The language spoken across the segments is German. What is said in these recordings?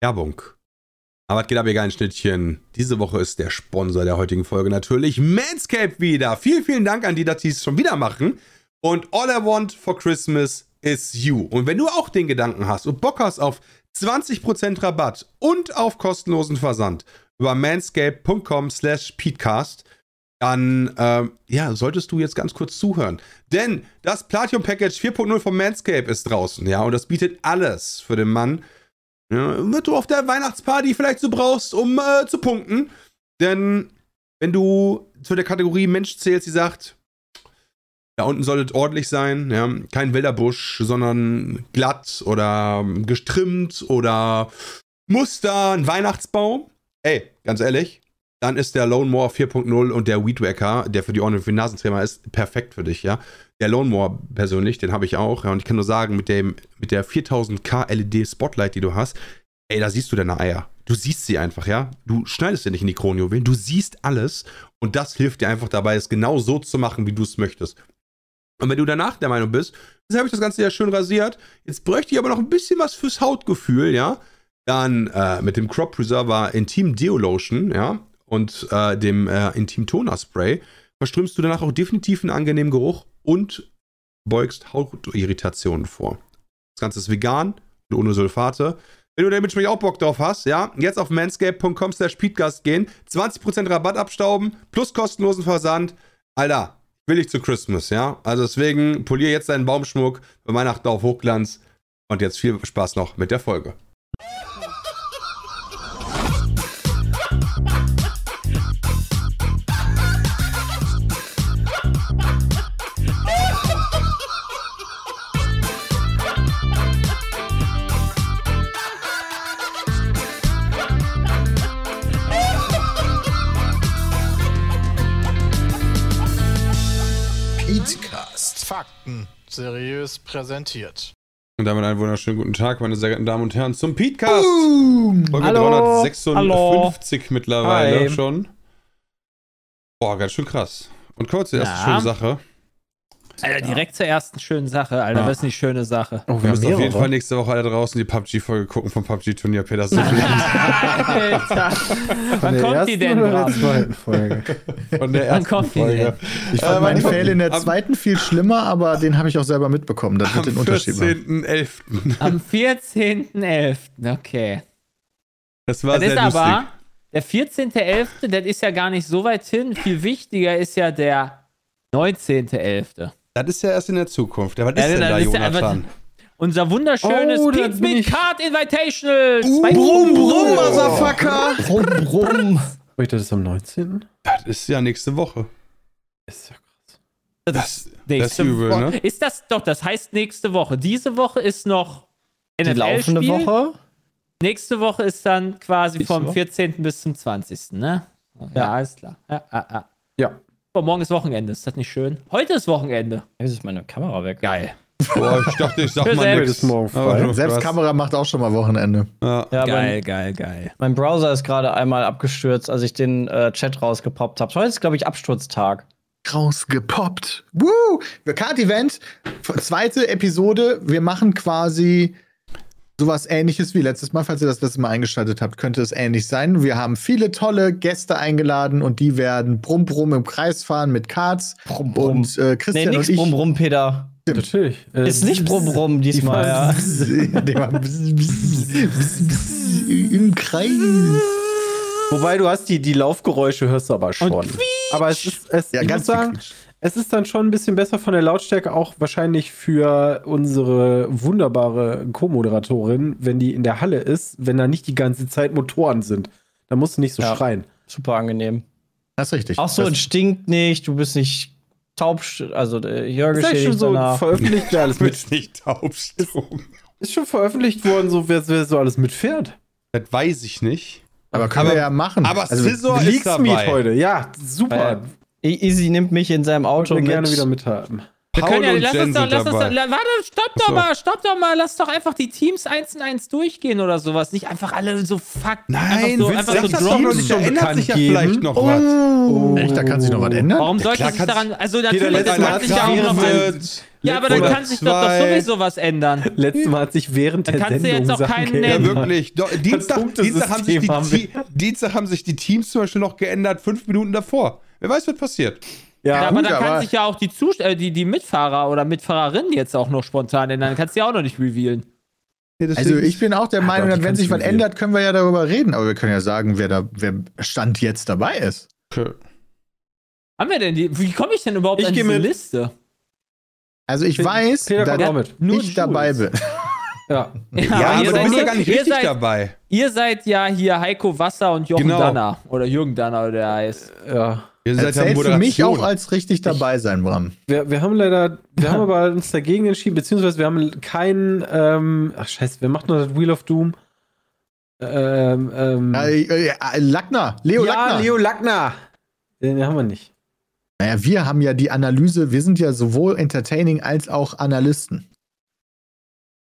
Werbung. Aber es geht ab, ihr geilen Schnittchen. Diese Woche ist der Sponsor der heutigen Folge natürlich Manscaped wieder. Vielen, vielen Dank an die, dass die es schon wieder machen. Und all I want for Christmas is you. Und wenn du auch den Gedanken hast und Bock hast auf 20% Rabatt und auf kostenlosen Versand über manscape.com slash peatcast, dann ähm, ja, solltest du jetzt ganz kurz zuhören. Denn das Platinum Package 4.0 von Manscape ist draußen, ja, und das bietet alles für den Mann, ja, was du auf der Weihnachtsparty vielleicht so brauchst, um äh, zu punkten. Denn wenn du zu der Kategorie Mensch zählst, die sagt, da unten soll es ordentlich sein, ja, kein wilder Busch, sondern glatt oder gestrimmt oder Muster, ein Weihnachtsbaum. Ey, ganz ehrlich, dann ist der Lone Moore 4.0 und der Weed Wacker, der für die und für Nasentrimmer ist, perfekt für dich, ja. Der Lone Moore persönlich, den habe ich auch, ja, und ich kann nur sagen, mit, dem, mit der 4000K LED Spotlight, die du hast, ey, da siehst du deine Eier. Du siehst sie einfach, ja. Du schneidest sie nicht in die Kronjuwelen, du siehst alles und das hilft dir einfach dabei, es genau so zu machen, wie du es möchtest. Und wenn du danach der Meinung bist, jetzt habe ich das Ganze ja schön rasiert, jetzt bräuchte ich aber noch ein bisschen was fürs Hautgefühl, ja, dann äh, mit dem Crop Preserver Intim Deo Lotion, ja, und äh, dem äh, Intim Toner Spray verströmst du danach auch definitiv einen angenehmen Geruch und beugst Hautirritationen vor. Das Ganze ist vegan und ohne Sulfate. Wenn du damit auch Bock drauf hast, ja, jetzt auf manscape.com slash gehen, 20% Rabatt abstauben, plus kostenlosen Versand. Alter, will ich zu Christmas, ja. Also deswegen polier jetzt deinen Baumschmuck für Weihnachten auf Hochglanz. Und jetzt viel Spaß noch mit der Folge. Seriös präsentiert. Und damit einen wunderschönen guten Tag, meine sehr geehrten Damen und Herren, zum Podcast. Boom. Folge Hallo. 356 Hallo. mittlerweile Hi. schon. Boah, ganz schön krass. Und kurz, die erste ja. schöne Sache. Alter, direkt zur ersten schönen Sache, Alter. Ja. Was ist eine schöne Sache? Oh, wir müssen auf jeden Fall nächste Woche alle draußen die PUBG-Folge gucken vom PUBG-Turnier, Peter. So Alter. Wann kommt die denn? Von der zweiten Folge. Von der ersten kommt Folge. Ich fand äh, meinen Fail in der zweiten viel schlimmer, aber den habe ich auch selber mitbekommen. Das wird den Unterschied machen. Am 14.11. Okay. Das war das sehr ist lustig. aber der 14.11., das ist ja gar nicht so weit hin. Viel wichtiger ist ja der 19.11. Das ist ja erst in der Zukunft. Ja, was ist denn da, Jonathan? Unser wunderschönes oh, Pizza mit Card Invitational. Uh, brumm, brumm, Motherfucker. brumm, brumm. Wait, das ist am 19.? Das ist ja nächste Woche. Ist ja krass. Das, das, das ist übel, ne? Ist das doch, das heißt nächste Woche. Diese Woche ist noch NFL Die laufende Woche? Nächste Woche ist dann quasi vom 14. bis zum 20. Ne? Ja, ja alles klar. Ja, ja, ja. Aber morgen ist Wochenende, ist das nicht schön? Heute ist Wochenende. Jetzt ist meine Kamera weg. Geil. Boah, ich dachte, ich sag mal nichts. morgen frei. Selbst Kamera macht auch schon mal Wochenende. Ja. ja geil, mein, geil, geil. Mein Browser ist gerade einmal abgestürzt, als ich den äh, Chat rausgepoppt habe. Heute ist, glaube ich, Absturztag. Rausgepoppt. Woo! Card-Event, zweite Episode. Wir machen quasi sowas ähnliches wie letztes Mal, falls ihr das letzte Mal eingeschaltet habt, könnte es ähnlich sein. Wir haben viele tolle Gäste eingeladen und die werden brumm brumm im Kreis fahren mit Karts. Brumm, brumm. Und äh, Christian nee, nix und ich. Brumm brumm, Peter. Natürlich. Ist nicht brumm brumm diesmal, ja. Im Kreis. Wobei du hast die, die Laufgeräusche hörst du aber schon. Aber es ist, es, ja, ich ganz muss sagen, es ist dann schon ein bisschen besser von der Lautstärke, auch wahrscheinlich für unsere wunderbare Co-Moderatorin, wenn die in der Halle ist, wenn da nicht die ganze Zeit Motoren sind. Da musst du nicht so ja, schreien. Super angenehm. Das ist richtig. Ach so, es stinkt nicht, du bist nicht taub, also äh, Jörg ist schon so danach. veröffentlicht, wer alles mit. nicht taubstrom. Ist, schon veröffentlicht worden, so wer, wer so alles mitfährt. Das weiß ich nicht. Aber können aber, wir ja machen. Aber also, Scissor ist dabei. heute. Ja, super. Easy nimmt mich in seinem Auto mit. gerne wieder mithaben. Wir können ja, lass uns doch, lass uns doch, warte, stopp doch so. mal, stopp doch mal, lass doch einfach die Teams eins in eins durchgehen oder sowas. Nicht einfach alle so fuck. Nein, so, einfach so das doch noch nicht, da ändert sich ja vielleicht noch oh. was. Oh. Echt, da kann sich noch was ändern? Warum sollte sich daran, also natürlich, das macht sich ja auch noch was. Ja, aber dann kann sich doch, doch sowieso was ändern. Letztes Mal hat sich während der kannst Sendung du jetzt auch keinen nennen. Ja, wirklich. Do, Dienstag, Dienstag, haben sich die, Dienstag haben sich die Teams zum Beispiel noch geändert, fünf Minuten davor. Wer weiß, was passiert. Ja, ja, aber gut, dann kann aber sich ja auch die, Zus äh, die, die Mitfahrer oder Mitfahrerinnen jetzt auch noch spontan ändern. Dann kannst du ja auch noch nicht revealen. Ja, also ich bin auch der Meinung, doch, wenn sich was ändert, können wir ja darüber reden. Aber wir können ja sagen, wer da, wer Stand jetzt dabei ist. Okay. Haben wir denn die? Wie komme ich denn überhaupt ich an diese mit. Liste? Also ich weiß, Peter dass ich Jules. dabei bin. Ja, ja, ja aber du bist ja gar nicht richtig seid, dabei. Ihr seid ja hier Heiko Wasser und Jochen genau. Danner. Oder Jürgen Danner, oder der heißt. Ja. Ihr seid ja für mich auch als richtig dabei sein, Bram. Wir, wir haben leider, wir haben aber uns dagegen entschieden, beziehungsweise wir haben keinen, ähm, ach scheiße, wer macht noch das Wheel of Doom? Ähm, ähm, äh, äh, Lackner, Leo ja, Lackner. Leo Lackner. Den haben wir nicht. Naja, wir haben ja die Analyse, wir sind ja sowohl Entertaining als auch Analysten.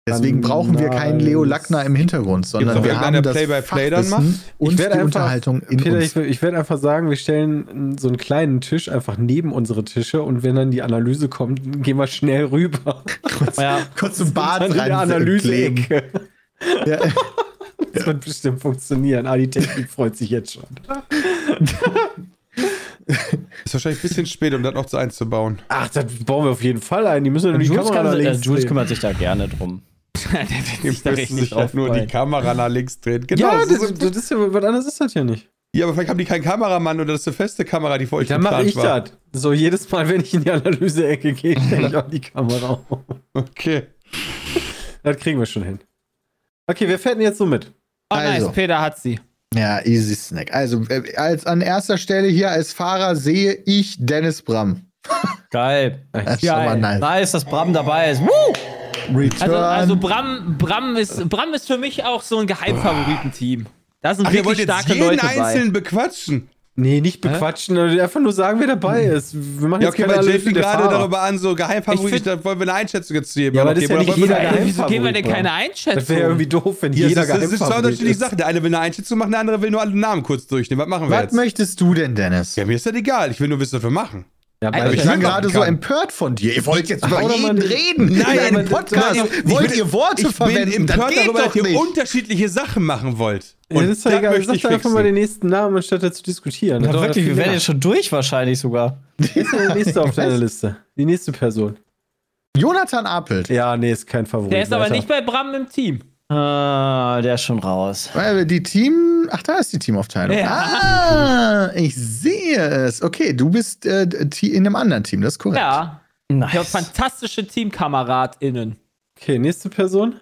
Deswegen brauchen wir keinen Leo Lackner im Hintergrund, sondern wir haben das Play by Play dann macht. und die einfach, Unterhaltung in Peter, uns. Ich, ich werde einfach sagen, wir stellen so einen kleinen Tisch einfach neben unsere Tische und wenn dann die Analyse kommt, gehen wir schnell rüber. kurz, ja, kurz zum Bad rein. In der Analyse-Ecke. Ja. Das wird bestimmt funktionieren. Ah, die Technik freut sich jetzt schon. Ist wahrscheinlich ein bisschen spät, um das noch zu einzubauen. Ach, das bauen wir auf jeden Fall ein. Die müssen nur die Kamera nach links Jules kümmert sich da gerne drum. Die müssen sich auch nur die Kamera nach links drehen. Genau, ja, das, das, das ist ja, was anderes ist das ja nicht. Ja, aber vielleicht haben die keinen Kameramann oder das ist eine feste Kamera, die vor euch Dann mache ich das. So jedes Mal, wenn ich in die Analyse-Ecke gehe, stelle ich auch die Kamera auf. Okay. Das kriegen wir schon hin. Okay, wir fährt denn jetzt so mit? Oh, also. nice, Peter hat sie. Ja, easy snack. Also, äh, als an erster Stelle hier als Fahrer sehe ich Dennis Bram. Geil. Das ist Geil. Nice. nice, dass Bram dabei ist. Woo! Also, also Bram, Bram, ist, Bram ist für mich auch so ein Geheimfavoritenteam. Da sind Ach, wirklich starke jeden Leute bei. einzeln bequatschen. Nee, nicht bequatschen, Hä? einfach nur sagen, wer dabei ist. Wir machen ja, okay, jetzt weil JP gerade darüber an, so Geheimfavorit, da wollen wir eine Einschätzung jetzt geben. Ja, aber das ist ja nicht jeder Geheimfavorit. Wieso geben wir denn keine Einschätzung? Das wäre irgendwie doof, wenn ja, jeder Geheimfavorit ist. Das sind zwei unterschiedliche Sachen. Der eine will eine Einschätzung machen, der andere will nur alle Namen kurz durchnehmen. Was machen wir Was jetzt? möchtest du denn, Dennis? Ja, mir ist das egal. Ich will nur wissen, was wir machen. Ja, weil ich bin gerade so empört von dir. Ihr wollt jetzt über jeden reden. Nein, in einem Podcast. Ich, wollt ihr Worte ich verwenden? Ich bin empört darüber, dass ihr unterschiedliche Sachen machen wollt. Und ja, das ist doch egal. Sag doch einfach mal den nächsten Namen, anstatt zu diskutieren. Ja, wirklich, wir werden jetzt schon durch wahrscheinlich sogar. Wer ist der nächste auf deiner Liste? Die nächste Person. Jonathan Apelt. Ja, nee, ist kein Favorit. Der ist aber nicht bei Bram im Team. Ah, der ist schon raus. Weil die Team. Ach, da ist die Teamaufteilung. Ja. Ah, ich sehe es. Okay, du bist äh, in einem anderen Team, das ist korrekt. Ja. Nice. Ich habe fantastische TeamkameradInnen. Okay, nächste Person.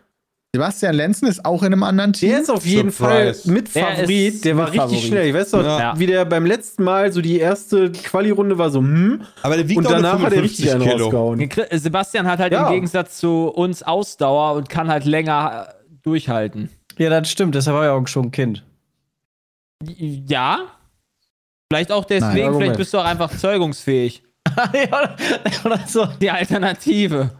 Sebastian Lenzen ist auch in einem anderen Team. Der ist auf jeden Surprise. Fall mit Favorit. Der, der war richtig Favorit. schnell. Ich weiß doch, ja. wie der beim letzten Mal so die erste Quali-Runde war so, hm. Aber der wiegt und danach hat er richtig einen Kilo. rausgehauen. Sebastian hat halt ja. im Gegensatz zu uns Ausdauer und kann halt länger durchhalten. Ja, das stimmt, deshalb war ja auch schon ein Kind. Ja. Vielleicht auch deswegen, Nein, vielleicht bist du auch einfach zeugungsfähig. Oder so. Die Alternative.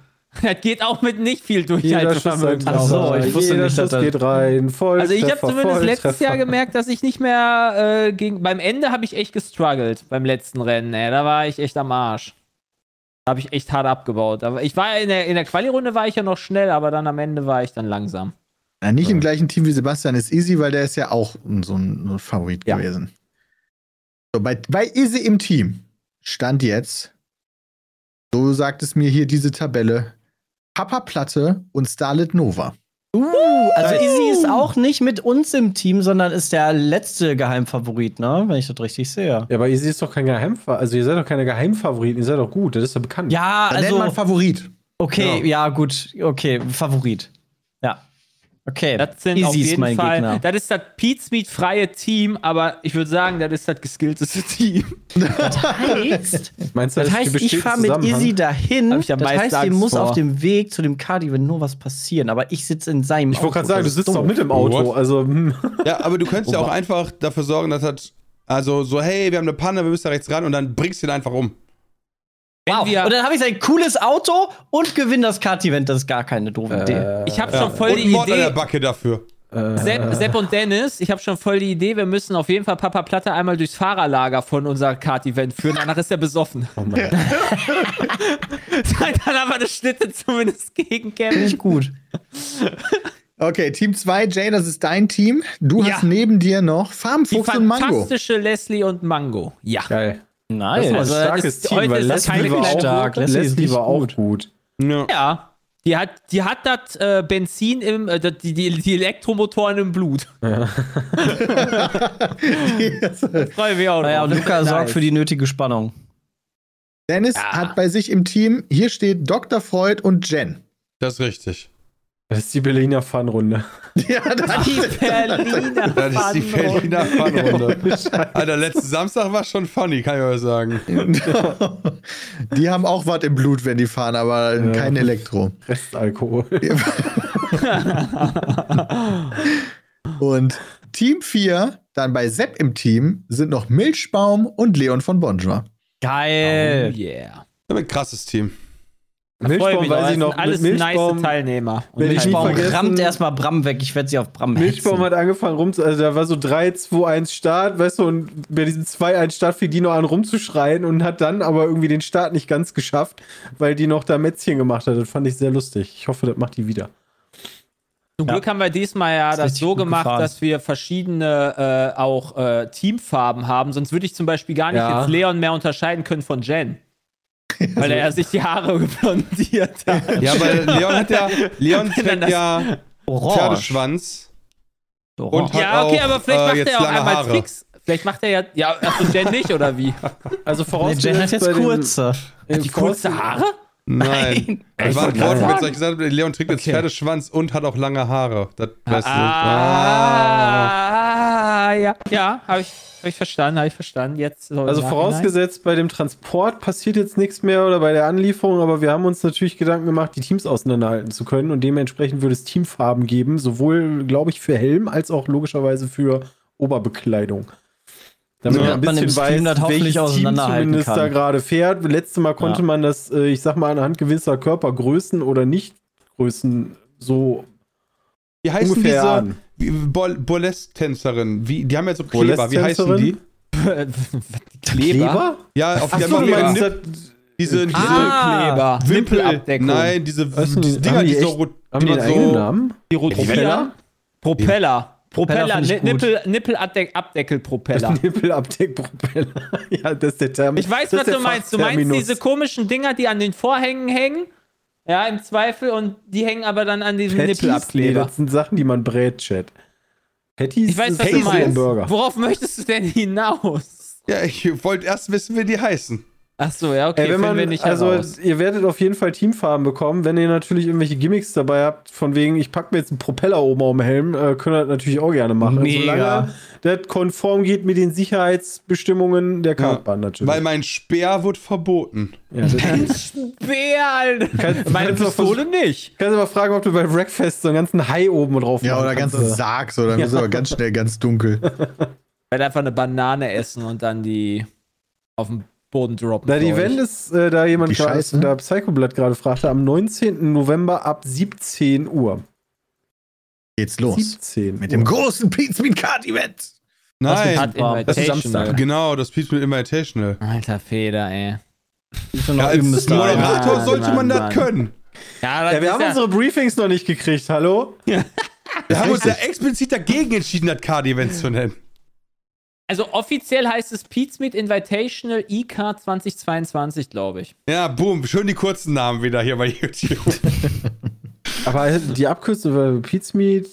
Das geht auch mit nicht viel Durchhaltevermögen. Ach so, ich wusste Jeder nicht, dass das geht rein. Voll also ich habe zumindest letztes Jahr gemerkt, dass ich nicht mehr äh, gegen. Beim Ende habe ich echt gestruggelt beim letzten Rennen. Ey. Da war ich echt am Arsch. Da habe ich echt hart abgebaut. Aber ich war in der, in der Quali-Runde war ich ja noch schnell, aber dann am Ende war ich dann langsam. Ja, nicht im gleichen Team wie Sebastian ist Easy, weil der ist ja auch so ein Favorit ja. gewesen. So, bei, bei Easy im Team stand jetzt, so sagt es mir hier diese Tabelle, Papa Platte und Starlet Nova. Uh, also uh. Easy ist auch nicht mit uns im Team, sondern ist der letzte Geheimfavorit, ne? Wenn ich das richtig sehe. Ja, aber Easy ist doch kein Geheimfavorit. Also ihr seid doch keine Geheimfavoriten, ihr seid doch gut, das ist doch bekannt. Ja, Dann also. Nennt man Favorit. Okay, genau. ja, gut, okay, Favorit. Ja. Okay, das sind Easy auf jeden mein Fall. Gegner. Das ist das Pete freie Team, aber ich würde sagen, das ist das geskillteste Team. Das heißt, Meinst du, das, das heißt, ich fahre mit Easy dahin. das heißt, Angst muss vor. auf dem Weg zu dem Cardi, wenn nur was passieren. Aber ich sitze in seinem ich Auto. Ich wollte gerade sagen, du sitzt doch mit im Auto. Also, hm. Ja, aber du könntest ja auch einfach dafür sorgen, dass das. Also so, hey, wir haben eine Panne, wir müssen da rechts ran und dann bringst du ihn einfach um. Wow. Und dann habe ich ein cooles Auto und gewinne das Kart-Event. Das ist gar keine doofe äh, Idee. Ich habe schon voll und die Idee. der Backe dafür. Sepp, Sepp, und Dennis, ich habe schon voll die Idee, wir müssen auf jeden Fall Papa Platte einmal durchs Fahrerlager von unser Kart-Event führen, danach ist er besoffen. Oh dann aber eine Schnitte zumindest gegen Kevin. Nicht gut. Okay, Team 2, Jay, das ist dein Team. Du ja. hast neben dir noch Farmfuchs und Mango. Fantastische Leslie und Mango. Ja. Geil. Nein, das ist also, ein starkes Team, weil Leslie war, auch, stark. Leslie, Leslie war auch gut. Ja. ja. Die hat, die hat das äh, Benzin im, äh, die, die, die, Elektromotoren im Blut. Ja. Freue mich auch. Naja, Luca nice. sorgt für die nötige Spannung. Dennis ja. hat bei sich im Team, hier steht Dr. Freud und Jen. Das ist richtig. Das ist die Berliner Fun-Runde. Ja, das die Berliner Das ist die Berliner Fun-Runde. Alter, letzten Samstag war schon funny, kann ich euch sagen. die haben auch was im Blut, wenn die fahren, aber ja. kein Elektro. Restalkohol. und Team 4, dann bei Sepp im Team, sind noch Milchbaum und Leon von Bonjour. Geil. Oh yeah. Ein krasses Team. Milchbaum weiß ich noch. Alles Milchbaum, nice Teilnehmer. Und Milchbaum rammt erstmal Bram weg. Ich werde sie auf Bram Milchbaum hetzen. hat angefangen rum, also da war so 3, 2, 1 Start, weißt du, und bei diesem 2, 1 Start fing die noch an rumzuschreien und hat dann aber irgendwie den Start nicht ganz geschafft, weil die noch da Mätzchen gemacht hat. Das fand ich sehr lustig. Ich hoffe, das macht die wieder. Zum Glück haben wir diesmal ja das, das so gemacht, gefahren. dass wir verschiedene äh, auch äh, Teamfarben haben. Sonst würde ich zum Beispiel gar nicht ja. jetzt Leon mehr unterscheiden können von Jen. Weil er sich die Haare blondiert hat. Ja, weil Leon hat ja, Leon trägt ja Orange. Pferdeschwanz. Und ja, okay, auch, aber vielleicht äh, macht er auch einmal Haare. fix. Vielleicht macht er ja, ja, achso, Jen nicht, oder wie? Also vorausgesetzt. Nee, Jen hat jetzt kurze. Hat die kurze Haare? Nein. Nein. Ich war ein Wort, ich gesagt Leon trägt jetzt okay. Pferdeschwanz und hat auch lange Haare. Das weißt ah, ah, ja, ja, habe ich habe ich verstanden, habe ich verstanden. Jetzt also vorausgesetzt, bei dem Transport passiert jetzt nichts mehr oder bei der Anlieferung, aber wir haben uns natürlich Gedanken gemacht, die Teams auseinanderhalten zu können und dementsprechend würde es Teamfarben geben, sowohl, glaube ich, für Helm als auch logischerweise für Oberbekleidung. Damit ja, man ein bisschen weiß, welches Team zumindest kann. da gerade fährt. Letztes Mal konnte ja. man das, äh, ich sag mal, anhand gewisser Körpergrößen oder Nichtgrößen so wie heißen ungefähr diese, Burlesque-Tänzerin, die haben ja so Kleber, wie heißen die? Kleber? Ja, auf die so, haben wir diese, diese, diese ah, Kleber. Wimpelabdeckung. Nein, diese, diese die, Dinger, die, die so. Haben die einen so, Namen? Die Propeller? Propeller. Propeller, Nippel, Nippelabdeckelpropeller. Nippelabdeckpropeller. ja, das ist der Term. Ich weiß, was du meinst. Du meinst diese komischen Dinger, die an den Vorhängen hängen ja, im Zweifel und die hängen aber dann an diesem Nippelabkleber. Nee, das sind Sachen, die man brät, Chat. Patties ich weiß, was du meinst. Burger. Worauf möchtest du denn hinaus? Ja, ich wollte erst wissen, wie die heißen. Ach so, ja, okay, Ey, wenn man, wir nicht Also, heraus. ihr werdet auf jeden Fall Teamfarben bekommen. Wenn ihr natürlich irgendwelche Gimmicks dabei habt, von wegen, ich packe mir jetzt einen Propeller oben auf den Helm, äh, könnt ihr das natürlich auch gerne machen. Mega. Solange das konform geht mit den Sicherheitsbestimmungen der Kartbahn ja, natürlich. Weil mein Speer wird verboten. Ja, Dein Speer, Alter. Kannst, Meine Pistole nicht. Kannst du mal fragen, ob du bei Breakfast so einen ganzen Hai oben drauf Ja, oder ganzen Sarg, so, dann ja. ist aber ganz schnell ganz dunkel. Ich werde einfach eine Banane essen und dann die auf dem Boden droppen. Da die Event ist, äh, da jemand gerade, da Psychoblatt gerade fragte, am 19. November ab 17 Uhr. Geht's los. 17 Mit Uhr. dem großen Pizza Card Event. Nein, das ist Samstag. Genau, das Pizza Invitational. Alter Feder, ey. Ja, als Moderator sollte man das können. Ja, ja wir haben ja unsere Briefings noch nicht gekriegt, hallo? wir haben uns ja explizit dagegen entschieden, das Card-Event zu nennen. Also offiziell heißt es Pizmeet Invitational IK 2022, glaube ich. Ja, boom, schön die kurzen Namen wieder hier bei YouTube. Aber die Abkürzung für Pizmeet,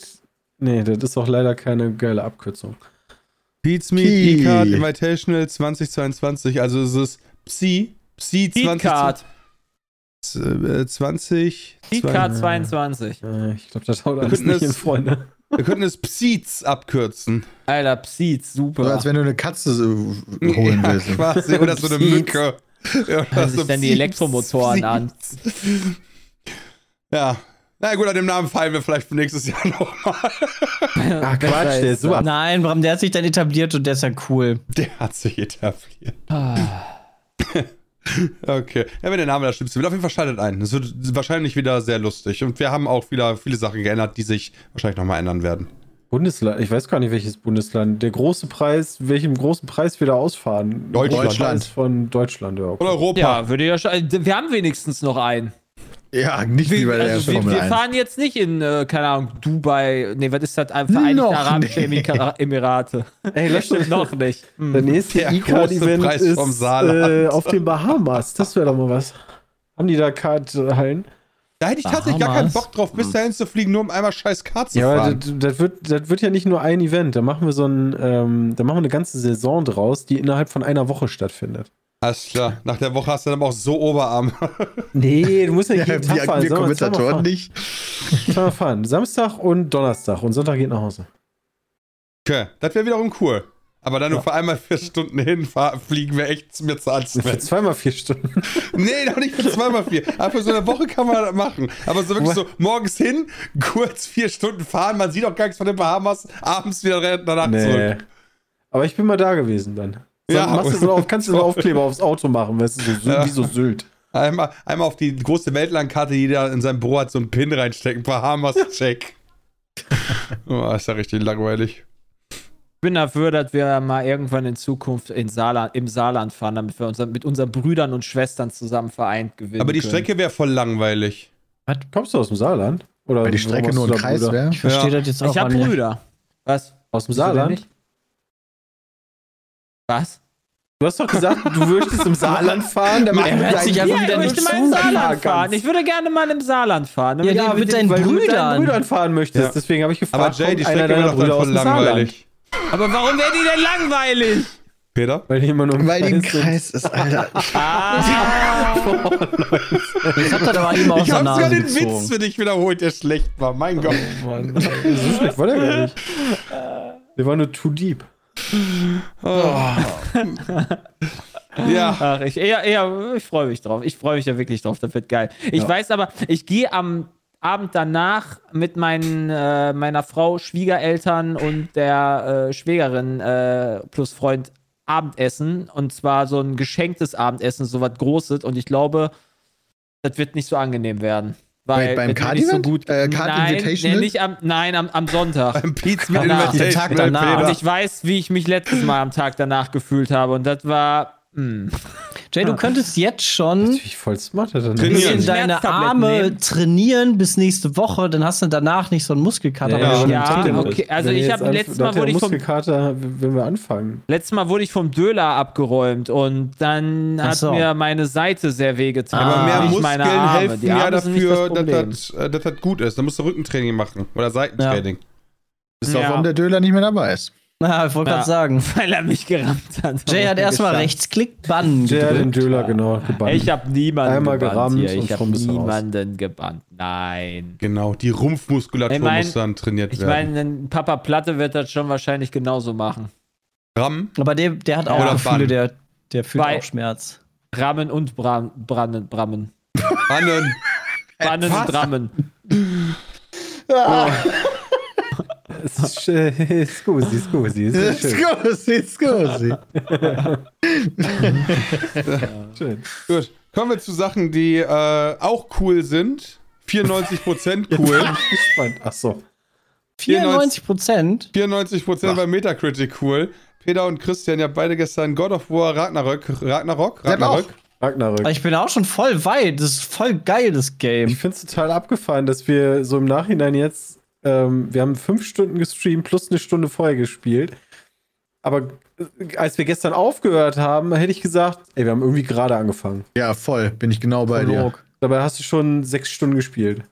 nee, das ist doch leider keine geile Abkürzung. Pizmeet E-Card Invitational 2022, also es ist Psi, Psi 20. 20. E-Card 22. Ich glaube, das haut alles nicht hin, Freunde. Wir könnten es Psiz abkürzen. Alter, Psiz, super. Oder als wenn du eine Katze so holen ja, willst. Quasi, oder so eine Mücke. Ja, Hört sich so dann die Elektromotoren Psiz. an. Ja. Na gut, an dem Namen fallen wir vielleicht für nächstes Jahr nochmal. Ach Quatsch, der ist super. Nein, Bram, der hat sich dann etabliert und der ist ja cool. Der hat sich etabliert. Ah. Okay. Ja, wenn der Name da stimmt, wird auf jeden Fall schaltet ein. Es wird wahrscheinlich wieder sehr lustig. Und wir haben auch wieder viele Sachen geändert, die sich wahrscheinlich nochmal ändern werden. Bundesland, ich weiß gar nicht, welches Bundesland. Der große Preis, welchem großen Preis wir da ausfahren? Deutschland. Deutschland. Von Deutschland, ja. Okay. Oder Europa. Ja, würde ja schon. Wir haben wenigstens noch einen. Ja, nicht wie bei der also wir, wir fahren jetzt nicht in, äh, keine Ahnung, Dubai. Nee, was ist das? Vereinigte Arabische nee. Emirate. Ey, lösch doch noch nicht. Der nächste E-Card-Event ist äh, auf den Bahamas. Das wäre doch mal was. Haben die da Kart-Hallen? Da hätte ich tatsächlich gar keinen Bock drauf, bis dahin zu fliegen, nur um einmal scheiß Kart zu ja, fahren. Ja, das, das, wird, das wird ja nicht nur ein Event. Da machen wir so ein, ähm, da machen wir eine ganze Saison draus, die innerhalb von einer Woche stattfindet. Alles klar. Nach der Woche hast du dann aber auch so Oberarm. nee, du musst ja jeden ja, Tag fahren. Wir Kommentatoren nicht. Fahren fahren. Samstag und Donnerstag und Sonntag geht nach Hause. Okay, das wäre wiederum cool. Aber dann ja. nur für einmal vier Stunden hinfahren, fliegen wir echt mir zu anstrengend. Für zweimal vier Stunden. nee, noch nicht für zweimal vier. Aber für so eine Woche kann man das machen. Aber so wirklich so morgens hin, kurz vier Stunden fahren, man sieht auch gar nichts von den Bahamas, abends wieder danach nee. zurück. Aber ich bin mal da gewesen dann. So, ja, machst du so auf, kannst du so einen Aufkleber aufs Auto machen, weißt du, so, ja. wie so Sylt. Einmal, einmal auf die große Weltlandkarte, jeder in seinem Büro hat so einen Pin reinstecken, Bahamas-Check. oh, ist ja richtig langweilig. Ich bin dafür, dass wir mal irgendwann in Zukunft in Saarland, im Saarland fahren, damit wir unser, mit unseren Brüdern und Schwestern zusammen vereint gewinnen. Aber die können. Strecke wäre voll langweilig. Was? Kommst du aus dem Saarland? Oder Weil die Strecke nur ein Kreis wäre? Ich verstehe ja. das jetzt auch Ich habe Brüder. Was? Aus dem Saarland? Was? Du hast doch gesagt, du würdest im Saarland fahren. Damit er hört sich einfach wieder nicht mal im Saarland fahren. Ich würde gerne mal im Saarland fahren. Ja, ja mit, deinen Brüdern. mit deinen Brüdern fahren möchtest. Ja. Deswegen habe ich gefragt, Aber Jay, die Strecke wäre doch voll langweilig. Aber warum wäre die denn langweilig? Peter? Weil die immer nur im Weil Kreis, Kreis ist, Alter. ah. ich hab aber immer aus ich der Nase sogar den Witz für dich wiederholt, der schlecht war. Mein Gott. Oh, Mann. so schlecht war der gar nicht. Der war nur too deep. Oh. ja. Ach, ich, eher, eher, ich freue mich drauf. Ich freue mich ja wirklich drauf. Das wird geil. Ich ja. weiß aber, ich gehe am Abend danach mit meinen, äh, meiner Frau, Schwiegereltern und der äh, Schwägerin äh, plus Freund Abendessen. Und zwar so ein geschenktes Abendessen, so was Großes. Und ich glaube, das wird nicht so angenehm werden. Weil Bei, beim Card so gut. Äh, Card nein, Invitational? Nee, nicht am, nein, am, am Sonntag. beim Pizza mit Invitation. Tag danach. Und ich weiß, wie ich mich letztes Mal am Tag danach gefühlt habe. Und das war. Mh. Jay, du könntest jetzt schon bisschen deine Arme nehmen. trainieren bis nächste Woche, dann hast du danach nicht so einen Muskelkater. Ja, ja, ja okay. Also ich habe letztes Mal wurde ich vom Muskelkater, wenn wir anfangen. Letztes Mal wurde ich vom Döler abgeräumt und dann hat so. mir meine Seite sehr wehgetan. Ah. Aber mehr Muskeln helfen ja dafür, das dass, das, dass das gut ist. Da musst du Rückentraining machen oder Seitentraining. Ja. Bis ja. warum der Döler nicht mehr dabei ist. Na, ich wollte ja, gerade sagen. Weil er mich gerammt hat. Jay hat erstmal Rechtsklick bannen Jay hat den Döler genau gebannt. Ich habe niemanden Einmal gebannt hier. Ich habe niemanden raus. gebannt. Nein. Genau, die Rumpfmuskulatur ich mein, muss dann trainiert ich werden. Ich meine, Papa Platte wird das schon wahrscheinlich genauso machen. Rammen? Aber der, der hat auch Oder Gefühle, der, der fühlt Bei auch Schmerz. Rammen und Bram, Brannen, Brammen. Bannen. Bannen und Rammen. oh. scusi, scusi. Scusi, scusi. Schön. Gut. Kommen wir zu Sachen, die äh, auch cool sind. 94% cool. gespannt. Ach so. 94 Prozent? 94 Prozent bei Metacritic cool. Peter und Christian, ihr habt beide gestern God of War Ragnarök. Ragnarok? Ragnarök? Ragnarök. Ich bin auch schon voll weit. Das ist voll geil, das Game. Ich finde es total abgefahren, dass wir so im Nachhinein jetzt ähm, wir haben fünf Stunden gestreamt plus eine Stunde vorher gespielt. Aber äh, als wir gestern aufgehört haben, hätte ich gesagt, ey, wir haben irgendwie gerade angefangen. Ja, voll. Bin ich genau bei dir. Dabei hast du schon sechs Stunden gespielt.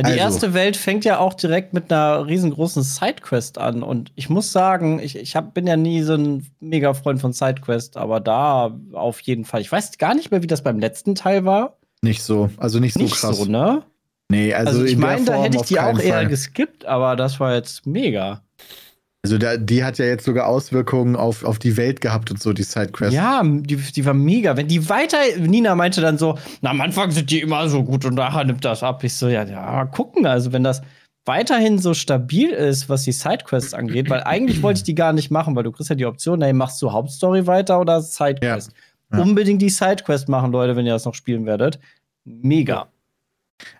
Die also. erste Welt fängt ja auch direkt mit einer riesengroßen Sidequest an. Und ich muss sagen, ich, ich hab, bin ja nie so ein mega Freund von Sidequest, aber da auf jeden Fall. Ich weiß gar nicht mehr, wie das beim letzten Teil war. Nicht so, also nicht so nicht krass. So, ne? Nee, also, also ich meine, da hätte ich die auch eher Fall. geskippt, aber das war jetzt mega. Also da, die hat ja jetzt sogar Auswirkungen auf, auf die Welt gehabt und so, die Sidequest. Ja, die, die war mega. Wenn die weiter, Nina meinte dann so, na, am Anfang sind die immer so gut und nachher nimmt das ab. Ich so, ja, ja, gucken. Also wenn das weiterhin so stabil ist, was die Sidequests angeht, weil eigentlich wollte ich die gar nicht machen, weil du kriegst ja die Option, hey, machst du Hauptstory weiter oder Sidequest? Ja. ja. unbedingt die Sidequest machen, Leute, wenn ihr das noch spielen werdet. Mega.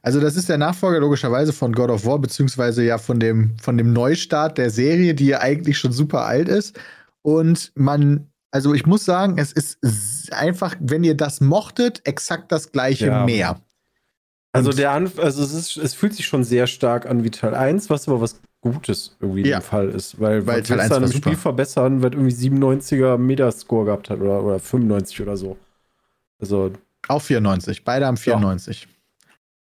Also, das ist der Nachfolger logischerweise von God of War, beziehungsweise ja von dem, von dem Neustart der Serie, die ja eigentlich schon super alt ist. Und man, also ich muss sagen, es ist einfach, wenn ihr das mochtet, exakt das gleiche ja. mehr. Also der Anf also es ist, es fühlt sich schon sehr stark an wie Teil 1, was aber was Gutes irgendwie ja. im Fall ist, weil, weil Teil 1 dann ein Spiel verbessern, wird irgendwie 97er Metascore gehabt hat oder, oder 95 oder so. Also auch 94, beide haben 94. Ja.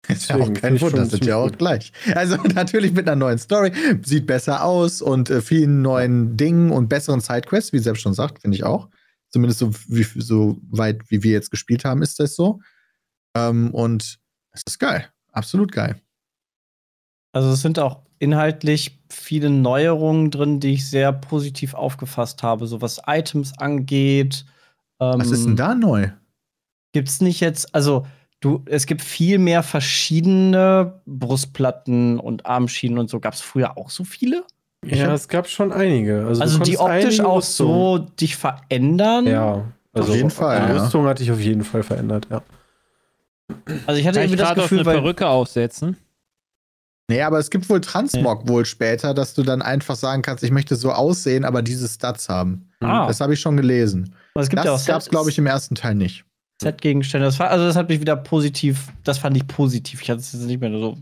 Ist ja auch kein Wunder, das sind ja auch gleich. Also natürlich mit einer neuen Story, sieht besser aus und äh, vielen neuen Dingen und besseren Sidequests, wie selbst schon sagt, finde ich auch. Zumindest so, wie, so weit, wie wir jetzt gespielt haben, ist das so. Ähm, und es ist geil. Absolut geil. Also es sind auch inhaltlich viele Neuerungen drin, die ich sehr positiv aufgefasst habe, so was Items angeht. Ähm, was ist denn da neu? Gibt's nicht jetzt, also du, es gibt viel mehr verschiedene Brustplatten und Armschienen und so. Gab es früher auch so viele? Ja, es gab schon einige. Also, also die optisch auch so dich verändern. Ja, also auf jeden Fall. Die Rüstung ja. hat dich auf jeden Fall verändert, ja. Also ich hatte irgendwie das Gefühl, eine Perücke aufsetzen. Nee, aber es gibt wohl Transmog nee. wohl später, dass du dann einfach sagen kannst, ich möchte so aussehen, aber diese Stats haben. Ah. Das habe ich schon gelesen. das gab es, glaube ich, im ersten Teil nicht. Set-Gegenstände. Das war, also das hat mich wieder positiv, das fand ich positiv. Ich hatte es jetzt nicht mehr so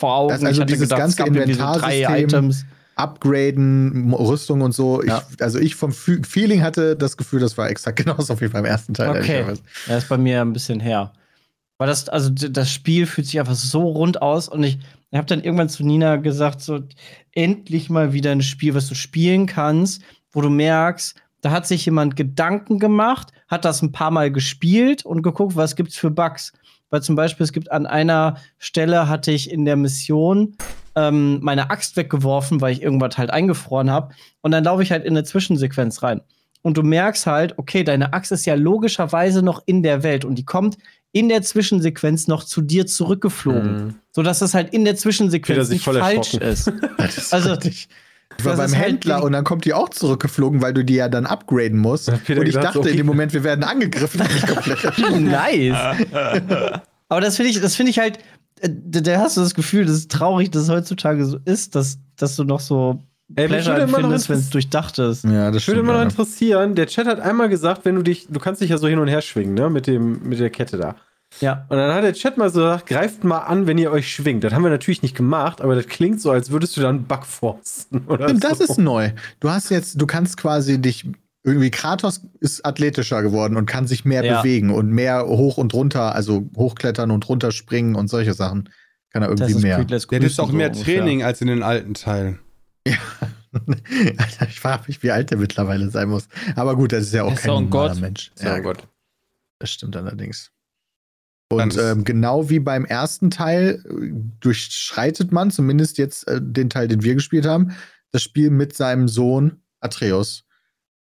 vor Augen. Das also dieses gedacht, ganze Inventarsystem, Upgraden, Rüstung und so. Ja. Ich, also ich vom Feeling hatte das Gefühl, das war exakt genauso wie beim ersten Teil. Okay. Das ist bei mir ein bisschen her. Weil das, also das Spiel fühlt sich einfach so rund aus und ich, ich habe dann irgendwann zu Nina gesagt, so endlich mal wieder ein Spiel, was du spielen kannst, wo du merkst, da hat sich jemand Gedanken gemacht, hat das ein paar Mal gespielt und geguckt, was gibt's für Bugs. Weil zum Beispiel es gibt an einer Stelle hatte ich in der Mission ähm, meine Axt weggeworfen, weil ich irgendwas halt eingefroren habe. Und dann laufe ich halt in eine Zwischensequenz rein. Und du merkst halt, okay, deine Axt ist ja logischerweise noch in der Welt und die kommt in der Zwischensequenz noch zu dir zurückgeflogen. Mhm. Sodass das halt in der Zwischensequenz nicht falsch ist. also, ich war beim halt Händler halt und dann kommt die auch zurückgeflogen, weil du die ja dann upgraden musst. und ich gedacht, dachte okay. in dem Moment, wir werden angegriffen. nice. Aber das finde ich, das finde ich halt, äh, da hast du das Gefühl, das ist traurig, dass es heutzutage so ist, dass, dass du noch so Ey, Pleasure empfindest, wenn es durchdacht ist. Ja, das würde immer noch interessieren. Der Chat hat einmal gesagt, wenn du dich, du kannst dich ja so hin und her schwingen, ne, mit dem, mit der Kette da. Ja. Und dann hat der Chat mal so gesagt, greift mal an, wenn ihr euch schwingt. Das haben wir natürlich nicht gemacht, aber das klingt so, als würdest du dann Backforsten oder Stimmt, so. Das ist neu. Du hast jetzt, du kannst quasi dich irgendwie Kratos ist athletischer geworden und kann sich mehr ja. bewegen und mehr hoch und runter, also hochklettern und runterspringen und solche Sachen. Kann er irgendwie mehr. Der ist auch mehr so Training als in den alten Teilen. Ja. Alter, ich frage mich, wie alt der mittlerweile sein muss. Aber gut, das ist ja auch kein normaler Mensch. Ja, Gott. Das stimmt allerdings. Und ähm, genau wie beim ersten Teil äh, durchschreitet man, zumindest jetzt äh, den Teil, den wir gespielt haben, das Spiel mit seinem Sohn Atreus.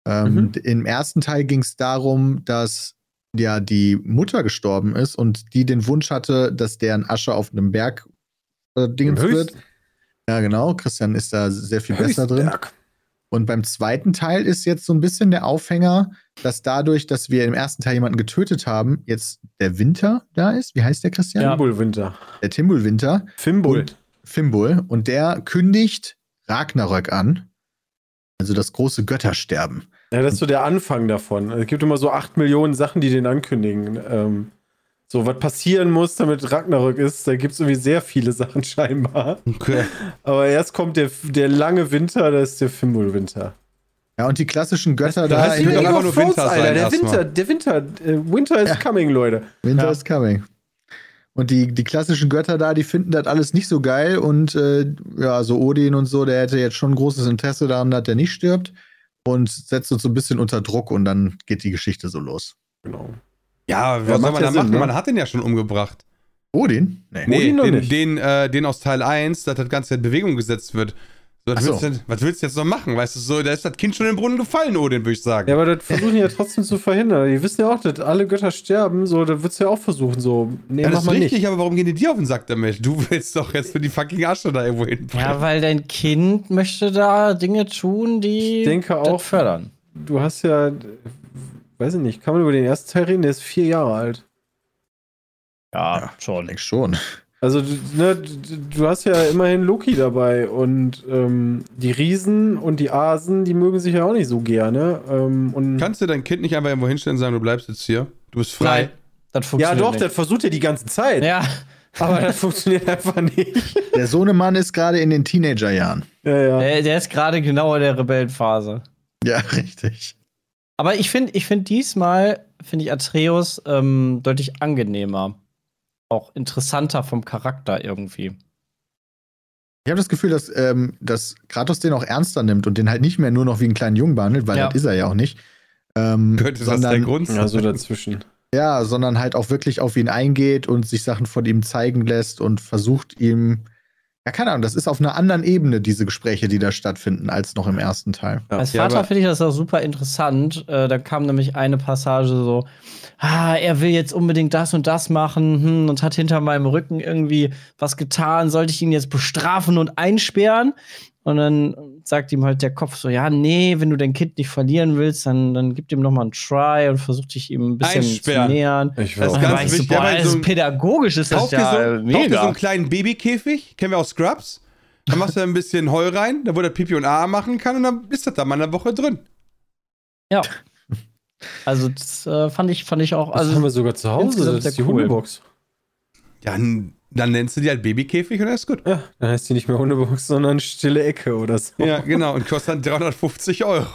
Ähm, mhm. Im ersten Teil ging es darum, dass ja die Mutter gestorben ist und die den Wunsch hatte, dass deren Asche auf einem Berg äh, Dingens wird. Ja, genau. Christian ist da sehr viel Höchstberg. besser drin. Und beim zweiten Teil ist jetzt so ein bisschen der Aufhänger, dass dadurch, dass wir im ersten Teil jemanden getötet haben, jetzt der Winter da ist. Wie heißt der Christian? Timbul Winter. Der Timbul Winter. Fimbul. Fimbul. Und der kündigt Ragnarök an. Also das große Göttersterben. Ja, das ist so der Anfang davon. Es gibt immer so acht Millionen Sachen, die den ankündigen. Ähm, so, was passieren muss, damit Ragnarök ist, da gibt es irgendwie sehr viele Sachen scheinbar. Okay. Aber erst kommt der, der lange Winter, das ist der Fimbul-Winter. Ja, und die klassischen Götter das, da. Das einfach nur Winter sein. Alter, der Winter, der Winter, äh, Winter is ja. coming, Leute. Winter ja. is coming. Und die, die klassischen Götter da, die finden das alles nicht so geil. Und äh, ja, so Odin und so, der hätte jetzt schon großes Interesse daran, dass der nicht stirbt. Und setzt uns so ein bisschen unter Druck und dann geht die Geschichte so los. Genau. Ja, was soll man da machen? Ne? Man hat den ja schon umgebracht. Odin? Nee, nee Odin den, den, äh, den, aus Teil 1, dass das Ganze in Bewegung gesetzt wird. So, was, so. willst du, was, willst du, jetzt noch machen? Weißt du, so, da ist das Kind schon im Brunnen gefallen, Odin, würde ich sagen. Ja, aber das versuchen die ja trotzdem zu verhindern. Die wissen ja auch, dass alle Götter sterben, so, da würdest du ja auch versuchen, so, nee, ja, das ist richtig, nicht. aber warum gehen die dir auf den Sack damit? Du willst doch jetzt für die fucking Asche da irgendwo hin. Ja, weil dein Kind möchte da Dinge tun, die ich denke auch, fördern. Du hast ja, weiß ich nicht, kann man über den ersten Teil reden? Der ist vier Jahre alt. Ja, ja schon. Ich schon. Also, ne, du hast ja immerhin Loki dabei und ähm, die Riesen und die Asen, die mögen sich ja auch nicht so gerne. Ähm, und Kannst du dein Kind nicht einfach irgendwo hinstellen und sagen, du bleibst jetzt hier? Du bist frei. Nein, das funktioniert ja, doch, nicht. das versucht er die ganze Zeit. Ja. Aber das funktioniert einfach nicht. Der Sohnemann ist gerade in den Teenagerjahren. Ja, ja. Der, der ist gerade genau in der Rebellenphase. Ja, richtig. Aber ich finde ich find diesmal, finde ich Atreus ähm, deutlich angenehmer auch interessanter vom Charakter irgendwie. Ich habe das Gefühl, dass, ähm, dass Kratos den auch ernster nimmt und den halt nicht mehr nur noch wie einen kleinen Jungen behandelt, weil ja. das ist er ja auch nicht. Ähm, Könnte sondern, das der Grund sein? Ja, so dazwischen. Ja, sondern halt auch wirklich auf ihn eingeht und sich Sachen von ihm zeigen lässt und versucht ihm ja, keine Ahnung, das ist auf einer anderen Ebene, diese Gespräche, die da stattfinden, als noch im ersten Teil. Ja. Als Vater ja, finde ich das auch super interessant. Äh, da kam nämlich eine Passage so, ah, er will jetzt unbedingt das und das machen hm, und hat hinter meinem Rücken irgendwie was getan. Sollte ich ihn jetzt bestrafen und einsperren? Und dann sagt ihm halt der Kopf so, ja, nee, wenn du dein Kind nicht verlieren willst, dann, dann gib ihm noch mal einen Try und versuch dich ihm ein bisschen Einsperren. zu nähern. Ich das ist ganz wichtig. So, boah, also so pädagogisch ist das ja so, mega. so einen kleinen Babykäfig, kennen wir aus Scrubs. Dann machst du ein bisschen Heu rein, da wo der Pipi und A machen kann und dann ist das da mal eine Woche drin. Ja. Also das äh, fand ich fand ich auch. Also das haben wir sogar zu Hause. Das ist die cool. Hundebox. Ja, dann nennst du die halt Babykäfig und dann ist gut. Ja, dann heißt die nicht mehr Hundebox, sondern stille Ecke oder so. Ja, genau. Und kostet dann 350 Euro.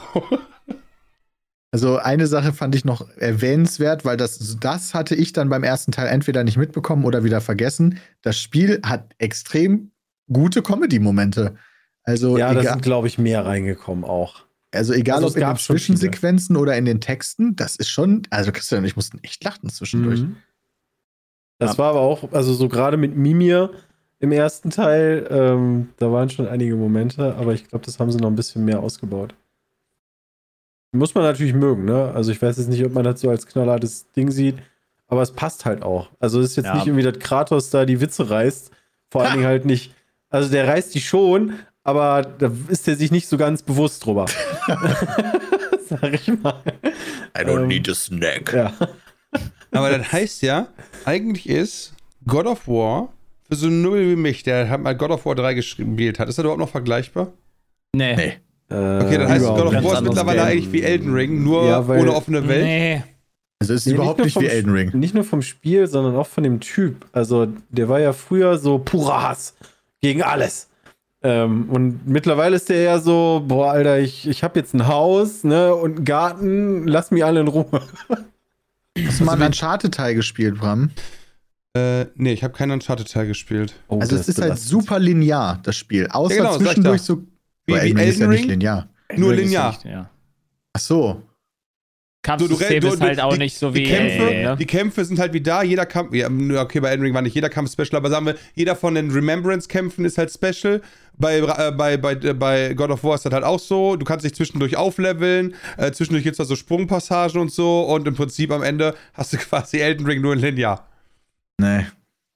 Also eine Sache fand ich noch erwähnenswert, weil das, das hatte ich dann beim ersten Teil entweder nicht mitbekommen oder wieder vergessen. Das Spiel hat extrem gute Comedy-Momente. Also ja, da sind, glaube ich, mehr reingekommen auch. Also egal also ob in den Zwischensequenzen oder in den Texten, das ist schon, also Christian und ich mussten echt lachen zwischendurch. Mhm. Das ja. war aber auch, also so gerade mit Mimir im ersten Teil, ähm, da waren schon einige Momente, aber ich glaube, das haben sie noch ein bisschen mehr ausgebaut. Muss man natürlich mögen, ne? Also ich weiß jetzt nicht, ob man das so als knallhartes Ding sieht, aber es passt halt auch. Also es ist jetzt ja. nicht irgendwie, dass Kratos da die Witze reißt. Vor allen Dingen halt nicht. Also der reißt die schon, aber da ist er sich nicht so ganz bewusst drüber. Sag ich mal. I don't ähm, need a snack. Ja. Aber das heißt ja, eigentlich ist God of War für so einen Null wie mich, der hat mal God of War 3 gespielt hat, ist das überhaupt noch vergleichbar? Nee. nee. Okay, dann heißt God of War ist mittlerweile Game. eigentlich wie Elden Ring, nur ja, ohne offene Welt. Nee. Also ist nee, überhaupt nicht, nicht wie Elden Ring. Nicht nur vom Spiel, sondern auch von dem Typ. Also der war ja früher so purer Hass gegen alles. Ähm, und mittlerweile ist der ja so, boah, Alter, ich, ich habe jetzt ein Haus ne, und einen Garten, lass mich alle in Ruhe. Hast du mal einen Uncharted-Teil gespielt, Bram? Äh, nee, ich habe keinen Uncharted-Teil gespielt. Oh, also es ist halt super linear, das Spiel. Außer ja, genau, zwischendurch so. Wie, wie Elden ist ja nicht linear. Nur linear. Nicht, ja. Ach so. Kampfsystem du, du, du, ist halt auch die, nicht so wie. Die Kämpfe, ey, ne? die Kämpfe sind halt wie da. Jeder Kampf. Ja, okay, bei Elden Ring war nicht jeder Kampf special, aber sagen wir, jeder von den Remembrance-Kämpfen ist halt special. Bei, äh, bei, bei, äh, bei God of War ist das halt auch so. Du kannst dich zwischendurch aufleveln. Äh, zwischendurch gibt es da so Sprungpassagen und so. Und im Prinzip am Ende hast du quasi Elden Ring nur in linear. Nee.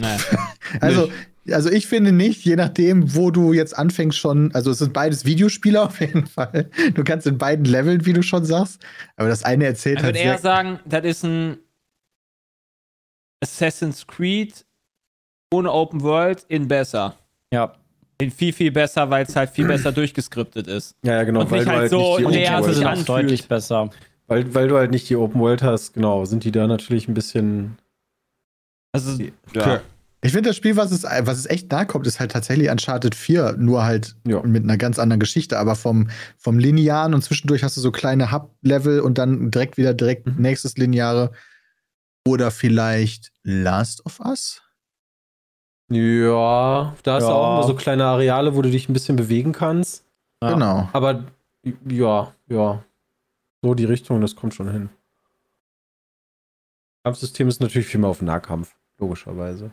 Nee. also, also ich finde nicht, je nachdem, wo du jetzt anfängst schon, also es sind beides Videospiele auf jeden Fall. Du kannst in beiden leveln, wie du schon sagst. Aber das eine erzählt ich halt. Ich würde eher sagen, das ist ein Assassin's Creed ohne Open World in besser. Ja. In viel, viel besser, weil es halt viel besser durchgeskriptet ist. Ja, ja, genau. Und weil nicht halt, halt so nicht die Open World hast. deutlich besser. Weil, weil du halt nicht die Open World hast, genau, sind die da natürlich ein bisschen. Also, ja. Ich finde das Spiel, was es, was es echt nahe kommt, ist halt tatsächlich Uncharted 4, nur halt ja. mit einer ganz anderen Geschichte, aber vom, vom Linearen und zwischendurch hast du so kleine Hub-Level und dann direkt wieder direkt mhm. nächstes Lineare. Oder vielleicht Last of Us? Ja, da hast ja. du auch immer so kleine Areale, wo du dich ein bisschen bewegen kannst. Ja. Genau. Aber ja, ja. So die Richtung, das kommt schon hin. Kampfsystem ist natürlich viel mehr auf Nahkampf, logischerweise.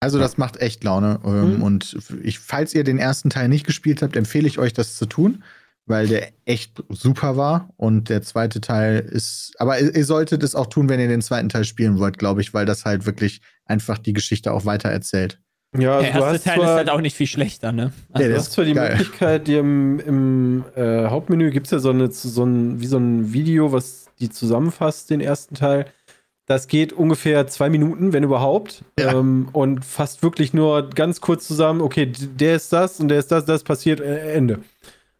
Also das macht echt Laune. Ähm, mhm. Und ich, falls ihr den ersten Teil nicht gespielt habt, empfehle ich euch, das zu tun, weil der echt super war. Und der zweite Teil ist. Aber ihr, ihr solltet es auch tun, wenn ihr den zweiten Teil spielen wollt, glaube ich, weil das halt wirklich einfach die Geschichte auch weiter erzählt. Ja, also der erste Teil zwar, ist halt auch nicht viel schlechter, ne? Also, ja, du hast zwar die geil. Möglichkeit, dir im, im äh, Hauptmenü gibt es ja so, eine, so ein, wie so ein Video, was die zusammenfasst, den ersten Teil. Das geht ungefähr zwei Minuten, wenn überhaupt. Ja. Ähm, und fasst wirklich nur ganz kurz zusammen, okay, der ist das und der ist das, das passiert, äh, Ende.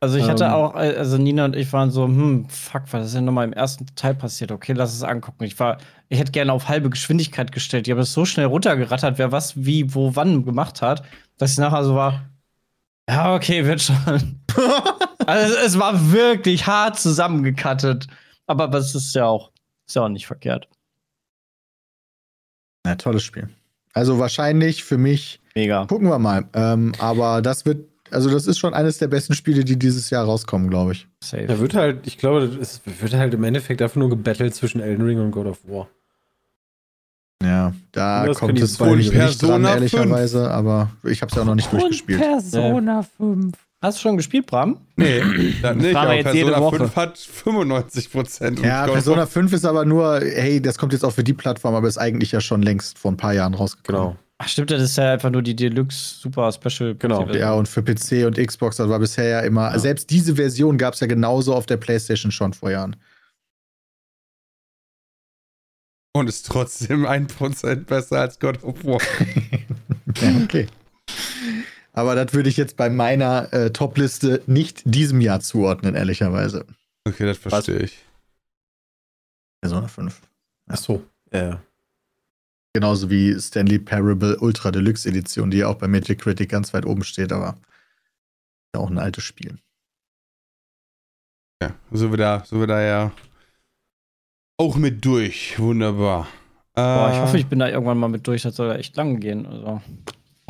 Also ich hatte ähm, auch, äh, also Nina und ich waren so, hm, fuck, was ist denn nochmal im ersten Teil passiert? Okay, lass es angucken. Ich war, ich hätte gerne auf halbe Geschwindigkeit gestellt. Die haben es so schnell runtergerattert, wer was, wie, wo, wann gemacht hat, dass ich nachher so war, ja, okay, wird schon. also es war wirklich hart zusammengekattet. Aber das ist ja auch, ist ja auch nicht verkehrt. Ja, tolles Spiel. Also wahrscheinlich für mich. Mega. Gucken wir mal. Ähm, aber das wird also das ist schon eines der besten Spiele, die dieses Jahr rauskommen, glaube ich. Safe. Da wird halt, ich glaube, es wird halt im Endeffekt einfach nur gebettelt zwischen Elden Ring und God of War. Ja, da kommt es wohl nicht dran, ehrlicherweise, 5. aber ich habe es ja auch noch nicht und durchgespielt. Persona 5. Hast du schon gespielt, Bram? Nee, das nicht, aber Persona 5 hat 95 Prozent. Ja, Persona 5 ist aber nur, hey, das kommt jetzt auch für die Plattform, aber ist eigentlich ja schon längst vor ein paar Jahren rausgekommen. Genau. Ach stimmt, das ist ja einfach nur die Deluxe Super Special. Genau. Ja, und für PC und Xbox, das war bisher ja immer, ja. selbst diese Version gab es ja genauso auf der PlayStation schon vor Jahren. Und ist trotzdem 1% besser als God of War. ja, okay. Aber das würde ich jetzt bei meiner äh, Top-Liste nicht diesem Jahr zuordnen, ehrlicherweise. Okay, das verstehe ich. Persona 5. Ach so, ja. Genauso wie Stanley Parable Ultra Deluxe Edition, die ja auch bei Magic Critic ganz weit oben steht, aber ja auch ein altes Spiel. Ja, so wird da, so wird da ja auch mit durch. Wunderbar. Boah, ich hoffe, ich bin da irgendwann mal mit durch. Das soll ja echt lang gehen. Also.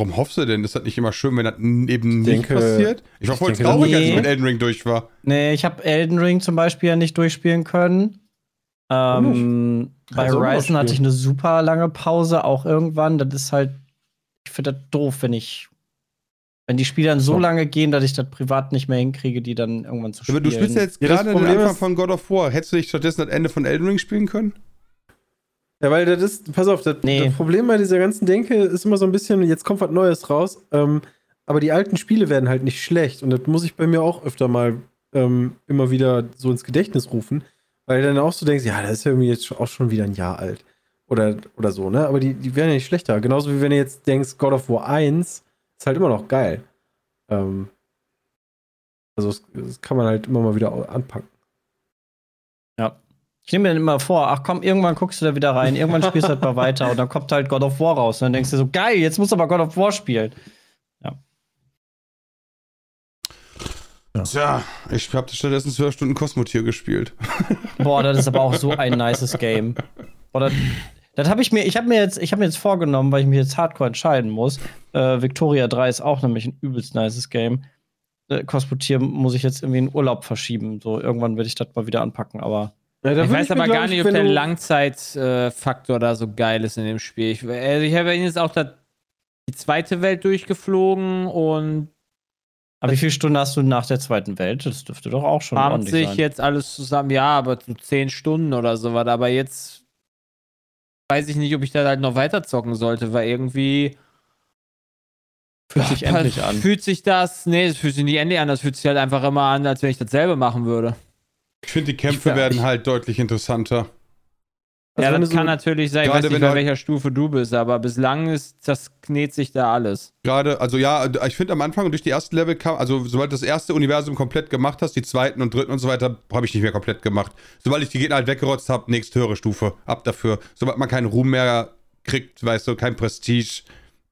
Warum hoffst du denn? Das ist nicht immer schön, wenn das eben nicht passiert. Ich war voll traurig, nee. als ich mit Elden Ring durch war. Nee, ich habe Elden Ring zum Beispiel ja nicht durchspielen können. Ähm, bei also Horizon hatte ich eine super lange Pause, auch irgendwann. Das ist halt, ich finde das doof, wenn ich, wenn die Spiele dann so, so lange gehen, dass ich das privat nicht mehr hinkriege, die dann irgendwann zu spielen. Aber du spielst ja jetzt ja, gerade den Anfang von God of War. Hättest du dich stattdessen das Ende von Elden Ring spielen können? Ja, weil das ist, pass auf, das, nee. das, Problem bei dieser ganzen Denke ist immer so ein bisschen, jetzt kommt was Neues raus, ähm, aber die alten Spiele werden halt nicht schlecht und das muss ich bei mir auch öfter mal ähm, immer wieder so ins Gedächtnis rufen. Weil du dann auch so denkst, ja, das ist ja irgendwie jetzt auch schon wieder ein Jahr alt. Oder, oder so, ne? Aber die, die werden ja nicht schlechter. Genauso wie wenn du jetzt denkst, God of War 1 ist halt immer noch geil. Ähm, also, das, das kann man halt immer mal wieder anpacken. Ja. Ich nehme mir dann immer vor, ach komm, irgendwann guckst du da wieder rein, irgendwann spielst du halt mal weiter und dann kommt halt God of War raus. Und dann denkst du so, geil, jetzt musst du aber God of War spielen. Ja. Ja. Tja, ich habe stattdessen zwölf Stunden Kosmotier gespielt. Boah, das ist aber auch so ein nices Game. Boah, das, das habe ich mir, ich habe mir jetzt, ich habe mir jetzt vorgenommen, weil ich mich jetzt hardcore entscheiden muss. Äh, Victoria 3 ist auch nämlich ein übelst nices Game. Äh, Kosmotier muss ich jetzt irgendwie in Urlaub verschieben. So irgendwann werde ich das mal wieder anpacken, aber. Ja, ich weiß ich aber gar nicht, ob der Langzeitfaktor äh, da so geil ist in dem Spiel. Ich, also ich habe jetzt auch die zweite Welt durchgeflogen und aber wie viele Stunden hast du nach der Zweiten Welt? Das dürfte doch auch schon Haben sich sein. jetzt alles zusammen, ja, aber so zehn Stunden oder so was. Aber jetzt weiß ich nicht, ob ich da halt noch weiter zocken sollte, weil irgendwie fühlt sich endlich an. Fühlt sich das, nee, es fühlt sich nicht endlich an, das fühlt sich halt einfach immer an, als wenn ich dasselbe machen würde. Ich finde, die Kämpfe ich, werden ich, halt deutlich interessanter. Also ja, das kann so, natürlich sein, ich weiß nicht, bei welcher Stufe du bist, aber bislang ist das knet sich da alles. Gerade, also ja, ich finde am Anfang durch die ersten Level kam, also sobald du das erste Universum komplett gemacht hast, die zweiten und dritten und so weiter, habe ich nicht mehr komplett gemacht. Sobald ich die Gegner halt weggerotzt habe, nächste höhere Stufe, ab dafür. Sobald man keinen Ruhm mehr kriegt, weißt du, kein Prestige,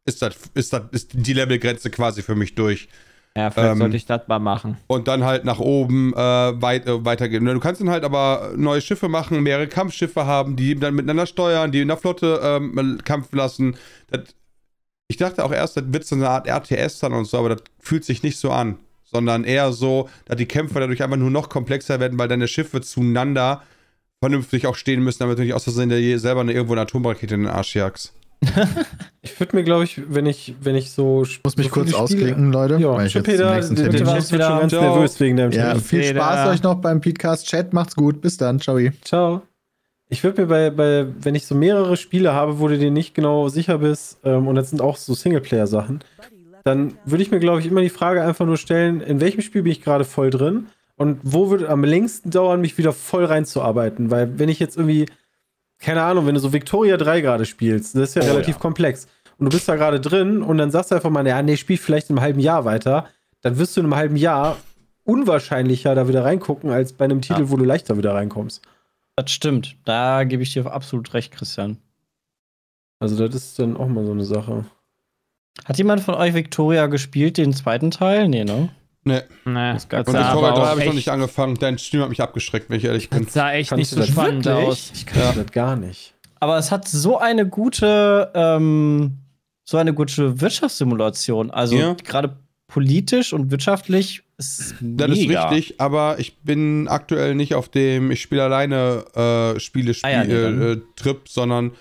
ist das, ist das, ist die Levelgrenze quasi für mich durch. Ja, vielleicht ähm, sollte ich das mal machen. Und dann halt nach oben äh, weit, äh, weitergehen. Du kannst dann halt aber neue Schiffe machen, mehrere Kampfschiffe haben, die dann miteinander steuern, die in der Flotte ähm, kämpfen lassen. Das, ich dachte auch erst, das wird so eine Art RTS dann und so, aber das fühlt sich nicht so an. Sondern eher so, dass die Kämpfe dadurch einfach nur noch komplexer werden, weil deine Schiffe zueinander vernünftig auch stehen müssen, damit du nicht aus Versehen selber eine, irgendwo eine Atomrakete in den Arsch jagst. ich würde mir, glaube ich, wenn ich, wenn ich so. Ich muss mich so kurz ausklinken, Leute. Ja, ich Peter, nächsten Termin du warst schon ganz nervös wegen deinem Ja, viel Spaß euch noch beim Podcast-Chat. Macht's gut. Bis dann. Ciao. Ciao. Ich würde mir bei, bei, wenn ich so mehrere Spiele habe, wo du dir nicht genau sicher bist, ähm, und das sind auch so Singleplayer-Sachen, dann würde ich mir, glaube ich, immer die Frage einfach nur stellen, in welchem Spiel bin ich gerade voll drin und wo würde am längsten dauern, mich wieder voll reinzuarbeiten? Weil wenn ich jetzt irgendwie, keine Ahnung, wenn du so Victoria 3 gerade spielst, das ist ja oh, relativ ja. komplex und du bist da gerade drin und dann sagst du einfach mal, ja, nee, spiel vielleicht in einem halben Jahr weiter, dann wirst du in einem halben Jahr unwahrscheinlicher da wieder reingucken, als bei einem Titel, ja. wo du leichter wieder reinkommst. Das stimmt. Da gebe ich dir absolut recht, Christian. Also, das ist dann auch mal so eine Sache. Hat jemand von euch Victoria gespielt, den zweiten Teil? Nee, ne? Nee. nee. Das und Victoria 3 habe ich noch nicht angefangen. Dein Stream hat mich abgeschreckt, wenn ich ehrlich bin. Das sah echt Kannst nicht so spannend wirklich? aus. Ich kann ja. das gar nicht. Aber es hat so eine gute, ähm, so eine gute Wirtschaftssimulation. Also ja. gerade politisch und wirtschaftlich ist Das ist richtig, aber ich bin aktuell nicht auf dem ich spiele alleine äh, Spiele Spiel, ah, ja, nee, äh, Trip, sondern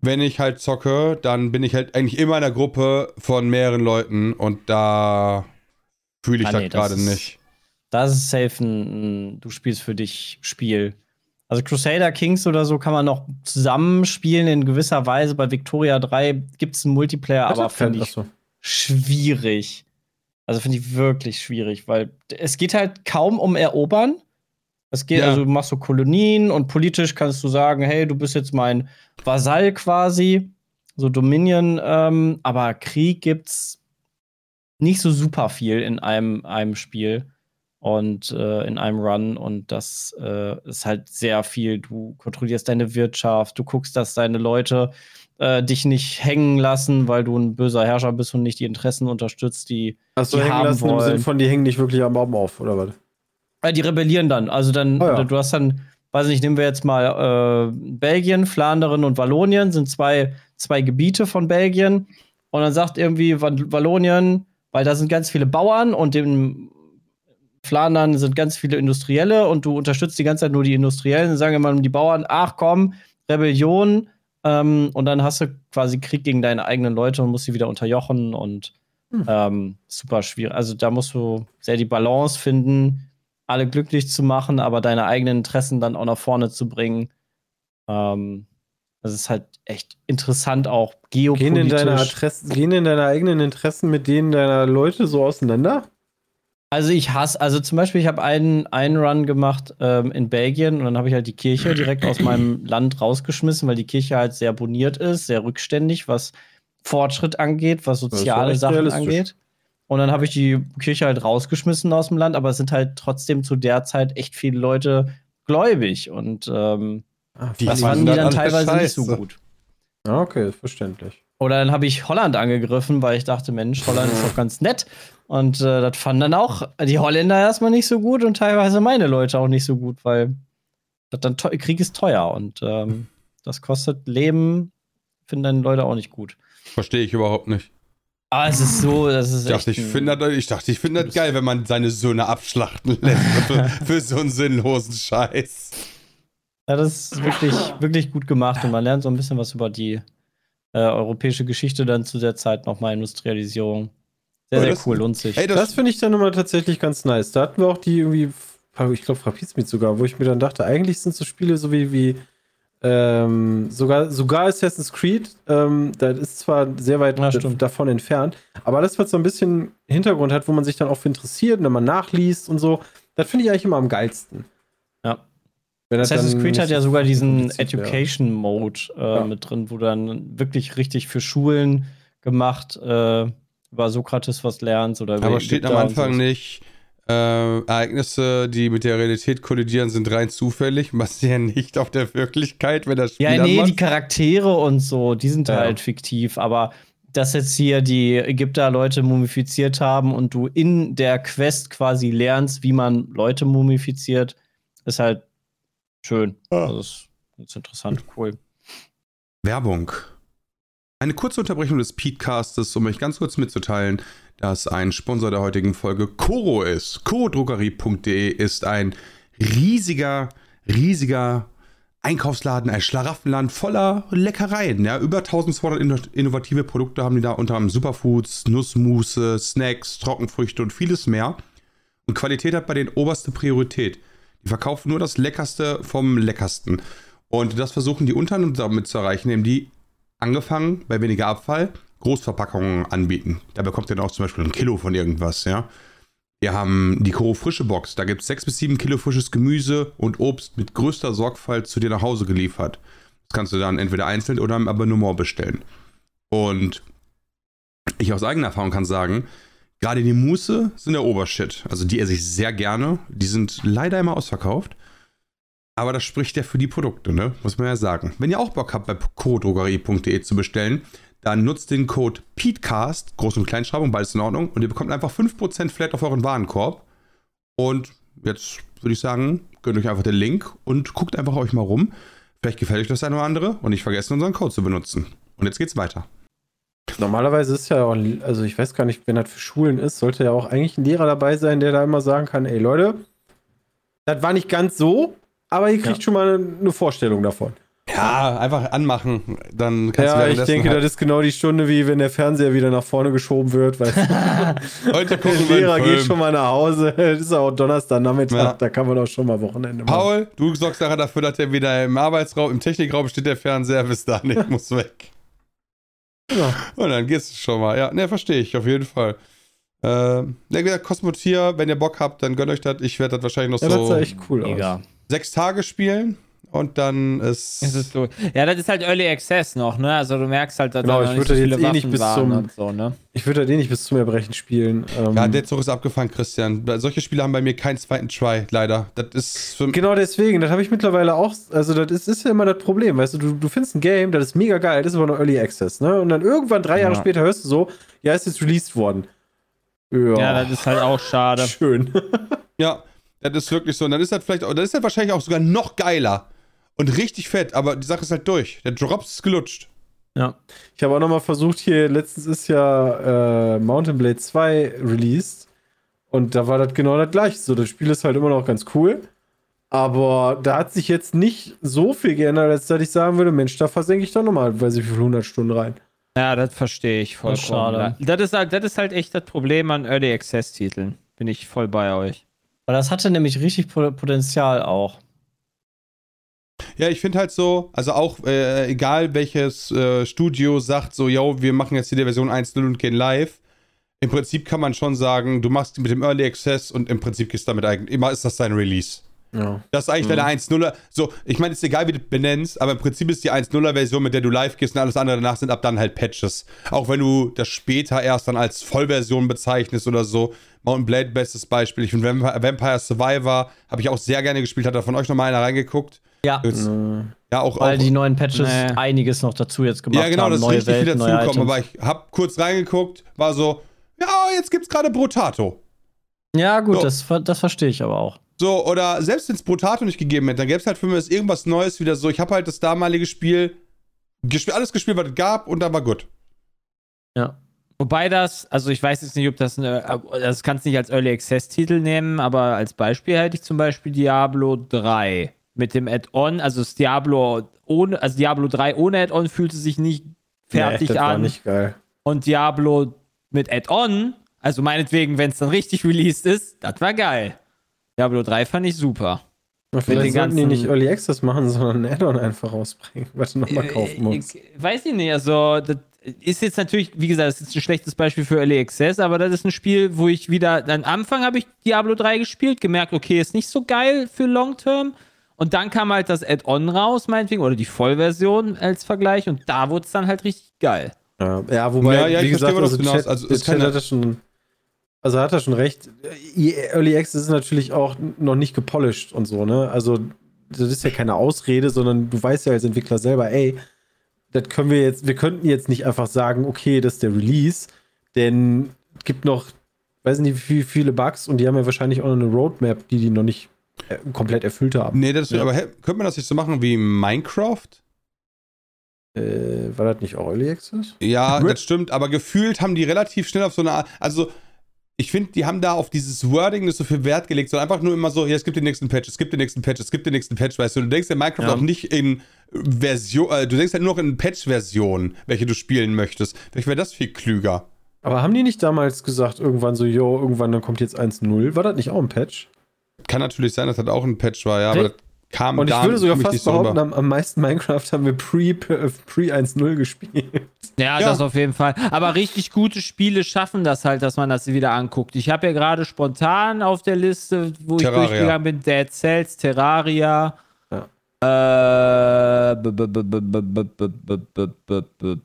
wenn ich halt zocke, dann bin ich halt eigentlich immer in der Gruppe von mehreren Leuten und da fühle ich ah, das nee, gerade nicht. Das ist safe ein, du spielst für dich Spiel. Also Crusader Kings oder so kann man noch zusammenspielen in gewisser Weise. Bei Victoria 3 gibt es einen Multiplayer, aber finde ich so. schwierig. Also finde ich wirklich schwierig, weil es geht halt kaum um Erobern. Es geht, ja. also du machst so Kolonien und politisch kannst du sagen, hey, du bist jetzt mein Vasall quasi, so Dominion, ähm, aber Krieg gibt's nicht so super viel in einem, einem Spiel und äh, in einem Run und das äh, ist halt sehr viel. Du kontrollierst deine Wirtschaft, du guckst, dass deine Leute äh, dich nicht hängen lassen, weil du ein böser Herrscher bist und nicht die Interessen unterstützt, die, Hast die du hängen haben lassen wollen. im Sinn von, die hängen nicht wirklich am Baum auf, oder was? Äh, die rebellieren dann. Also dann, oh ja. du hast dann, weiß nicht, nehmen wir jetzt mal äh, Belgien, Flandern und Wallonien, sind zwei, zwei Gebiete von Belgien. Und dann sagt irgendwie Wallonien, weil da sind ganz viele Bauern und in Flandern sind ganz viele Industrielle und du unterstützt die ganze Zeit nur die Industriellen, dann sagen immer die Bauern, ach komm, Rebellion, ähm, und dann hast du quasi Krieg gegen deine eigenen Leute und musst sie wieder unterjochen und hm. ähm, super schwierig. Also da musst du sehr die Balance finden, alle glücklich zu machen, aber deine eigenen Interessen dann auch nach vorne zu bringen. Ähm, das ist halt echt interessant auch geopolitisch. Gehen in, deine gehen in deine eigenen Interessen mit denen deiner Leute so auseinander? Also ich hasse, also zum Beispiel, ich habe einen, einen Run gemacht ähm, in Belgien und dann habe ich halt die Kirche direkt aus meinem Land rausgeschmissen, weil die Kirche halt sehr boniert ist, sehr rückständig, was Fortschritt angeht, was soziale Sachen angeht. Und dann habe ich die Kirche halt rausgeschmissen aus dem Land, aber es sind halt trotzdem zu der Zeit echt viele Leute gläubig und ähm, Ach, das fanden die dann teilweise Scheiße. nicht so gut. Okay, verständlich. Oder dann habe ich Holland angegriffen, weil ich dachte, Mensch, Holland ist doch ganz nett. Und äh, das fanden dann auch die Holländer erstmal nicht so gut und teilweise meine Leute auch nicht so gut, weil dann Krieg ist teuer und ähm, das kostet Leben, finden dann Leute auch nicht gut. Verstehe ich überhaupt nicht. Aber es ist so, das ist ich dachte, ich, finde das, ich dachte, ich finde das geil, wenn man seine Söhne abschlachten lässt für, für so einen sinnlosen Scheiß. Ja, das ist wirklich, wirklich gut gemacht und man lernt so ein bisschen was über die äh, europäische Geschichte dann zu der Zeit nochmal Industrialisierung. Sehr, sehr cool, lohnt sich. Ey, das, das finde ich dann immer tatsächlich ganz nice. Da hatten wir auch die irgendwie, ich glaube, Rapizmeet sogar, wo ich mir dann dachte, eigentlich sind so Spiele so wie, wie ähm, sogar, sogar Assassin's Creed, ähm, das ist zwar sehr weit ja, davon entfernt, aber das, was so ein bisschen Hintergrund hat, wo man sich dann auch für interessiert und wenn man nachliest und so, das finde ich eigentlich immer am geilsten. Assassin's Creed hat ja sogar diesen Education Mode äh, ja. mit drin, wo dann wirklich richtig für Schulen gemacht äh, über Sokrates was lernst oder Aber steht am Anfang nicht, äh, Ereignisse, die mit der Realität kollidieren, sind rein zufällig, basieren nicht auf der Wirklichkeit, wenn das Spiel Ja, nee, die Charaktere und so, die sind ja. halt fiktiv, aber dass jetzt hier die Ägypter Leute mumifiziert haben und du in der Quest quasi lernst, wie man Leute mumifiziert, ist halt schön. Ah. Also das ist interessant, cool. Werbung. Eine kurze Unterbrechung des Peatcastes, um euch ganz kurz mitzuteilen, dass ein Sponsor der heutigen Folge Koro ist. Korodruckerie.de ist ein riesiger, riesiger Einkaufsladen, ein Schlaraffenland voller Leckereien. Ja, über 1200 innovative Produkte haben die da unter anderem Superfoods, Nussmusse, Snacks, Trockenfrüchte und vieles mehr. Und Qualität hat bei den oberste Priorität. Die verkaufen nur das Leckerste vom Leckersten. Und das versuchen die unter anderem damit zu erreichen, indem die angefangen bei weniger Abfall Großverpackungen anbieten. Da bekommt ihr dann auch zum Beispiel ein Kilo von irgendwas, ja. Wir haben die Koro Frische Box. Da gibt es sechs bis sieben Kilo frisches Gemüse und Obst mit größter Sorgfalt zu dir nach Hause geliefert. Das kannst du dann entweder einzeln oder im Abonnement bestellen. Und ich aus eigener Erfahrung kann sagen, gerade die Muße sind der Obershit. Also die esse ich sehr gerne. Die sind leider immer ausverkauft. Aber das spricht ja für die Produkte, ne? Muss man ja sagen. Wenn ihr auch Bock habt, bei codrogerie.de zu bestellen, dann nutzt den Code PETECAST, Groß- und Kleinschreibung, beides in Ordnung, und ihr bekommt einfach 5% Flat auf euren Warenkorb. Und jetzt würde ich sagen, gönnt euch einfach den Link und guckt einfach euch mal rum. Vielleicht gefällt euch das eine oder andere und nicht vergessen, unseren Code zu benutzen. Und jetzt geht's weiter. Normalerweise ist ja auch, also ich weiß gar nicht, wenn das für Schulen ist, sollte ja auch eigentlich ein Lehrer dabei sein, der da immer sagen kann, ey Leute, das war nicht ganz so, aber ihr kriegt ja. schon mal eine Vorstellung davon. Ja, einfach anmachen. Dann kannst ja, du ich denke, halt das ist genau die Stunde, wie wenn der Fernseher wieder nach vorne geschoben wird. Weil Heute gucken der Lehrer geht schon mal nach Hause. Das ist auch Donnerstagnachmittag, ja. da kann man auch schon mal Wochenende machen. Paul, du sorgst nachher dafür, dass der wieder im Arbeitsraum, im Technikraum steht, der Fernseher bis da nicht, muss weg. Ja. Und dann gehst du schon mal. Ja, ne, verstehe ich, auf jeden Fall. Äh, ja, gesagt, Cosmotier, wenn ihr Bock habt, dann gönnt euch das. Ich werde das wahrscheinlich noch ja, so. Das sah echt cool Mega. aus. Sechs Tage spielen und dann ist. ist es durch. Ja, das ist halt Early Access noch, ne? Also du merkst halt, dass genau, da ich würde so jetzt eh nicht bis zum so, ne? Ich würde eh nicht bis zum Erbrechen spielen. Ähm ja, der Zug ist abgefahren, Christian. Solche Spiele haben bei mir keinen zweiten Try, leider. Das ist Genau deswegen, das habe ich mittlerweile auch. Also, das ist, ist, ja immer das Problem, weißt du, du, du findest ein Game, das ist mega geil, das ist aber noch Early Access, ne? Und dann irgendwann drei Jahre ja. später hörst du so, ja, ist jetzt released worden. Ja, ja das ist halt auch schade. Schön. ja, das ist wirklich so. Und dann ist das vielleicht, dann ist das wahrscheinlich auch sogar noch geiler und richtig fett, aber die Sache ist halt durch. Der Drops ist gelutscht. Ja. Ich habe auch nochmal versucht, hier, letztens ist ja äh, Mountain Blade 2 released. Und da war das genau das gleiche. So, das Spiel ist halt immer noch ganz cool. Aber da hat sich jetzt nicht so viel geändert, als dass ich sagen würde, Mensch, da versenke ich doch nochmal, weiß ich wie viele 100 Stunden rein. Ja, das verstehe ich voll schade. Das ist, halt, das ist halt echt das Problem an Early Access Titeln. Bin ich voll bei euch. Weil das hatte nämlich richtig Potenzial auch. Ja, ich finde halt so, also auch äh, egal welches äh, Studio sagt so, yo, wir machen jetzt hier die Version 1.0 und gehen live. Im Prinzip kann man schon sagen, du machst mit dem Early Access und im Prinzip gehst damit eigentlich, immer ist das dein Release. Ja. Das ist eigentlich mhm. deine 1.0er. So, ich meine, es ist egal, wie du benennst, aber im Prinzip ist die 1.0er Version, mit der du live gehst und alles andere danach sind ab dann halt Patches. Auch wenn du das später erst dann als Vollversion bezeichnest oder so. Mountain Blade, bestes Beispiel. Ich finde Vampire Survivor habe ich auch sehr gerne gespielt. Hat da von euch nochmal einer reingeguckt? Ja. Jetzt, ja, auch, Weil auch, die neuen Patches nee. einiges noch dazu jetzt gemacht haben. Ja, genau, haben. das ist richtig Welt, viel dazugekommen. Aber ich habe kurz reingeguckt, war so, ja, jetzt gibt's gerade Brotato. Ja, gut, so. das, das verstehe ich aber auch. So, oder selbst wenn es Brotato nicht gegeben hätte, dann gäbe es halt für mich irgendwas Neues wieder so. Ich habe halt das damalige Spiel, gesp alles gespielt, was es gab, und dann war gut. Ja. Wobei das, also ich weiß jetzt nicht, ob das eine, das kannst du nicht als Early Access Titel nehmen, aber als Beispiel hätte ich zum Beispiel Diablo 3 mit dem Add-on, also das Diablo ohne, also Diablo 3 ohne Add-on fühlte sich nicht fertig nee, an. Nicht geil. Und Diablo mit Add-on, also meinetwegen, wenn es dann richtig released ist, das war geil. Diablo 3 fand ich super. Aber vielleicht sollten die nicht Early Access machen, sondern ein Add-on einfach rausbringen, was du nochmal kaufen musst. Ich, weiß ich nicht, also das ist jetzt natürlich, wie gesagt, das ist ein schlechtes Beispiel für Early Access, aber das ist ein Spiel, wo ich wieder, am Anfang habe ich Diablo 3 gespielt, gemerkt, okay, ist nicht so geil für Long Term. Und dann kam halt das Add-on raus, meinetwegen, oder die Vollversion als Vergleich, und da wurde es dann halt richtig geil. Ja, ja wobei, ja, ja, wie gesagt, also, Chat, also, es Chat hat schon, also hat er schon recht. Early Access ist natürlich auch noch nicht gepolished und so, ne? Also, das ist ja keine Ausrede, sondern du weißt ja als Entwickler selber, ey, das können wir jetzt, wir könnten jetzt nicht einfach sagen, okay, das ist der Release, denn es gibt noch, weiß nicht, wie viele Bugs und die haben ja wahrscheinlich auch noch eine Roadmap, die die noch nicht äh, komplett erfüllt haben. Nee, das, ja. aber könnte man das nicht so machen wie Minecraft? Äh, war das nicht auch Early Access? Ja, das stimmt, aber gefühlt haben die relativ schnell auf so eine Art, also ich finde, die haben da auf dieses Wording nicht so viel Wert gelegt, sondern einfach nur immer so, ja, es gibt den nächsten Patch, es gibt den nächsten Patch, es gibt den nächsten Patch, weißt du, du denkst in Minecraft ja. auch nicht in Version, äh, du denkst halt nur noch in Patch-Version, welche du spielen möchtest. Vielleicht wäre das viel klüger. Aber haben die nicht damals gesagt, irgendwann so, yo, irgendwann dann kommt jetzt 1.0? War das nicht auch ein Patch? Kann natürlich sein, dass das auch ein Patch war, ja, aber das kam Und ich würde sogar fast behaupten, am, am, meisten Minecraft haben wir pre, pre 1.0 gespielt. Ja, ja, das auf jeden Fall. Aber richtig gute Spiele schaffen das halt, dass man das wieder anguckt. Ich habe ja gerade spontan auf der Liste, wo Terraria. ich durchgegangen bin, Dead Cells, Terraria. Ja. Äh,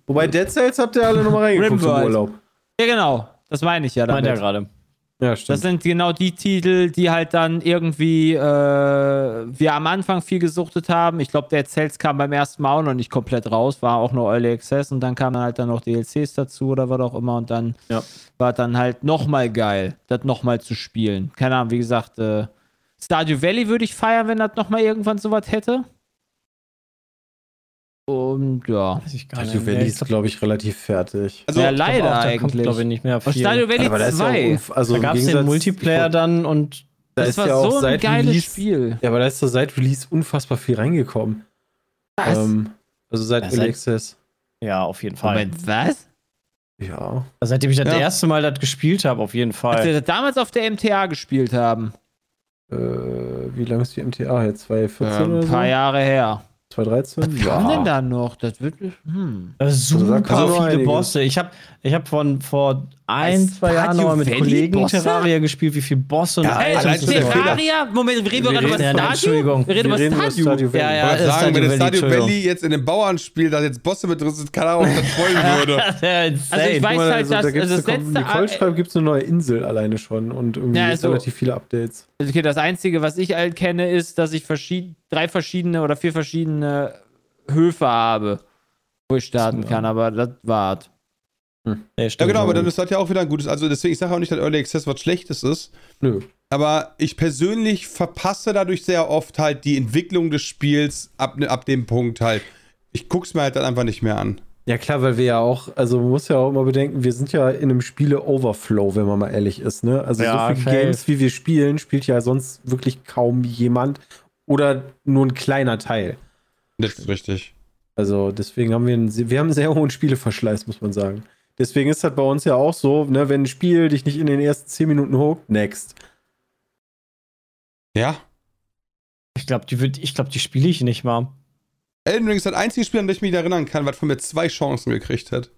Wobei Dead Cells habt ihr alle nochmal reingeguckt im Urlaub. Ja, genau. Das meine ich ja damit. Meint ja gerade. Ja, stimmt. Das sind genau die Titel, die halt dann irgendwie äh, wir am Anfang viel gesuchtet haben. Ich glaube, der Cells kam beim ersten Mal auch noch nicht komplett raus, war auch nur Early Access und dann kamen halt dann noch DLCs dazu oder was auch immer und dann ja. war dann halt nochmal geil, das nochmal zu spielen. Keine Ahnung, wie gesagt, äh, Stardew Valley würde ich feiern, wenn das nochmal irgendwann sowas hätte. Und ja. Weiß ich gar Stardew Valley ist, glaube ich, relativ fertig. Also, ja, leider auch, eigentlich. glaube ich, nicht mehr viel. Stardew Valley aber 2. Ja also da gab es den Multiplayer dann und da das war ja so ein geiles Release, Spiel. Ja, aber da ist so seit Release unfassbar viel reingekommen. Was? Ähm, also seit ja, Early Access. Ja, auf jeden Fall. Moment, was? Ja. Also seitdem ich das ja. erste Mal das gespielt habe, auf jeden Fall. Als wir das damals auf der MTA gespielt haben. Äh, wie lange ist die MTA jetzt? 2014 ja, oder so? Ein paar Jahre her. 2013? Was kam ja. denn da noch? Das wird. Hm. Super also viele Bosse. Ich habe ich hab von vor ein, zwei Jahren noch mit Kollegen Bosse? Terraria gespielt, wie viele Bosse und ja, Items Terraria? Moment, wir reden wir gerade über Stadio? Entschuldigung. Wir reden über Stadio. Ja, ja, ich sagen, wenn das Stadio Valley jetzt in dem Bauernspiel, da jetzt Bosse mit drin sind, keine Ahnung, ob das freuen würde. also ich weiß halt, also, dass da gibt's also das letzte... Nicole schreibt, gibt es eine neue Insel alleine schon und irgendwie also, relativ viele Updates. Okay, das Einzige, was ich halt kenne, ist, dass ich verschied drei verschiedene oder vier verschiedene Höfe habe, wo ich starten kann, aber das war's. Hm. Ja, genau, aber dann ist das ja auch wieder ein gutes. Also deswegen, ich sage auch nicht, dass Early Access was Schlechtes ist. Nö. Aber ich persönlich verpasse dadurch sehr oft halt die Entwicklung des Spiels ab, ab dem Punkt halt. Ich guck's mir halt dann einfach nicht mehr an. Ja, klar, weil wir ja auch, also man muss ja auch immer bedenken, wir sind ja in einem Spiele-Overflow, wenn man mal ehrlich ist, ne? Also ja, so viele okay. Games, wie wir spielen, spielt ja sonst wirklich kaum jemand oder nur ein kleiner Teil. Das ist richtig. Also deswegen haben wir einen, wir haben einen sehr hohen Spieleverschleiß, muss man sagen. Deswegen ist das bei uns ja auch so, ne, wenn ein Spiel dich nicht in den ersten 10 Minuten hookt, next. Ja. Ich glaube, die, glaub, die spiele ich nicht mal. Elden Ring ist das einzige Spiel, an das ich mich erinnern kann, was von mir zwei Chancen gekriegt hat.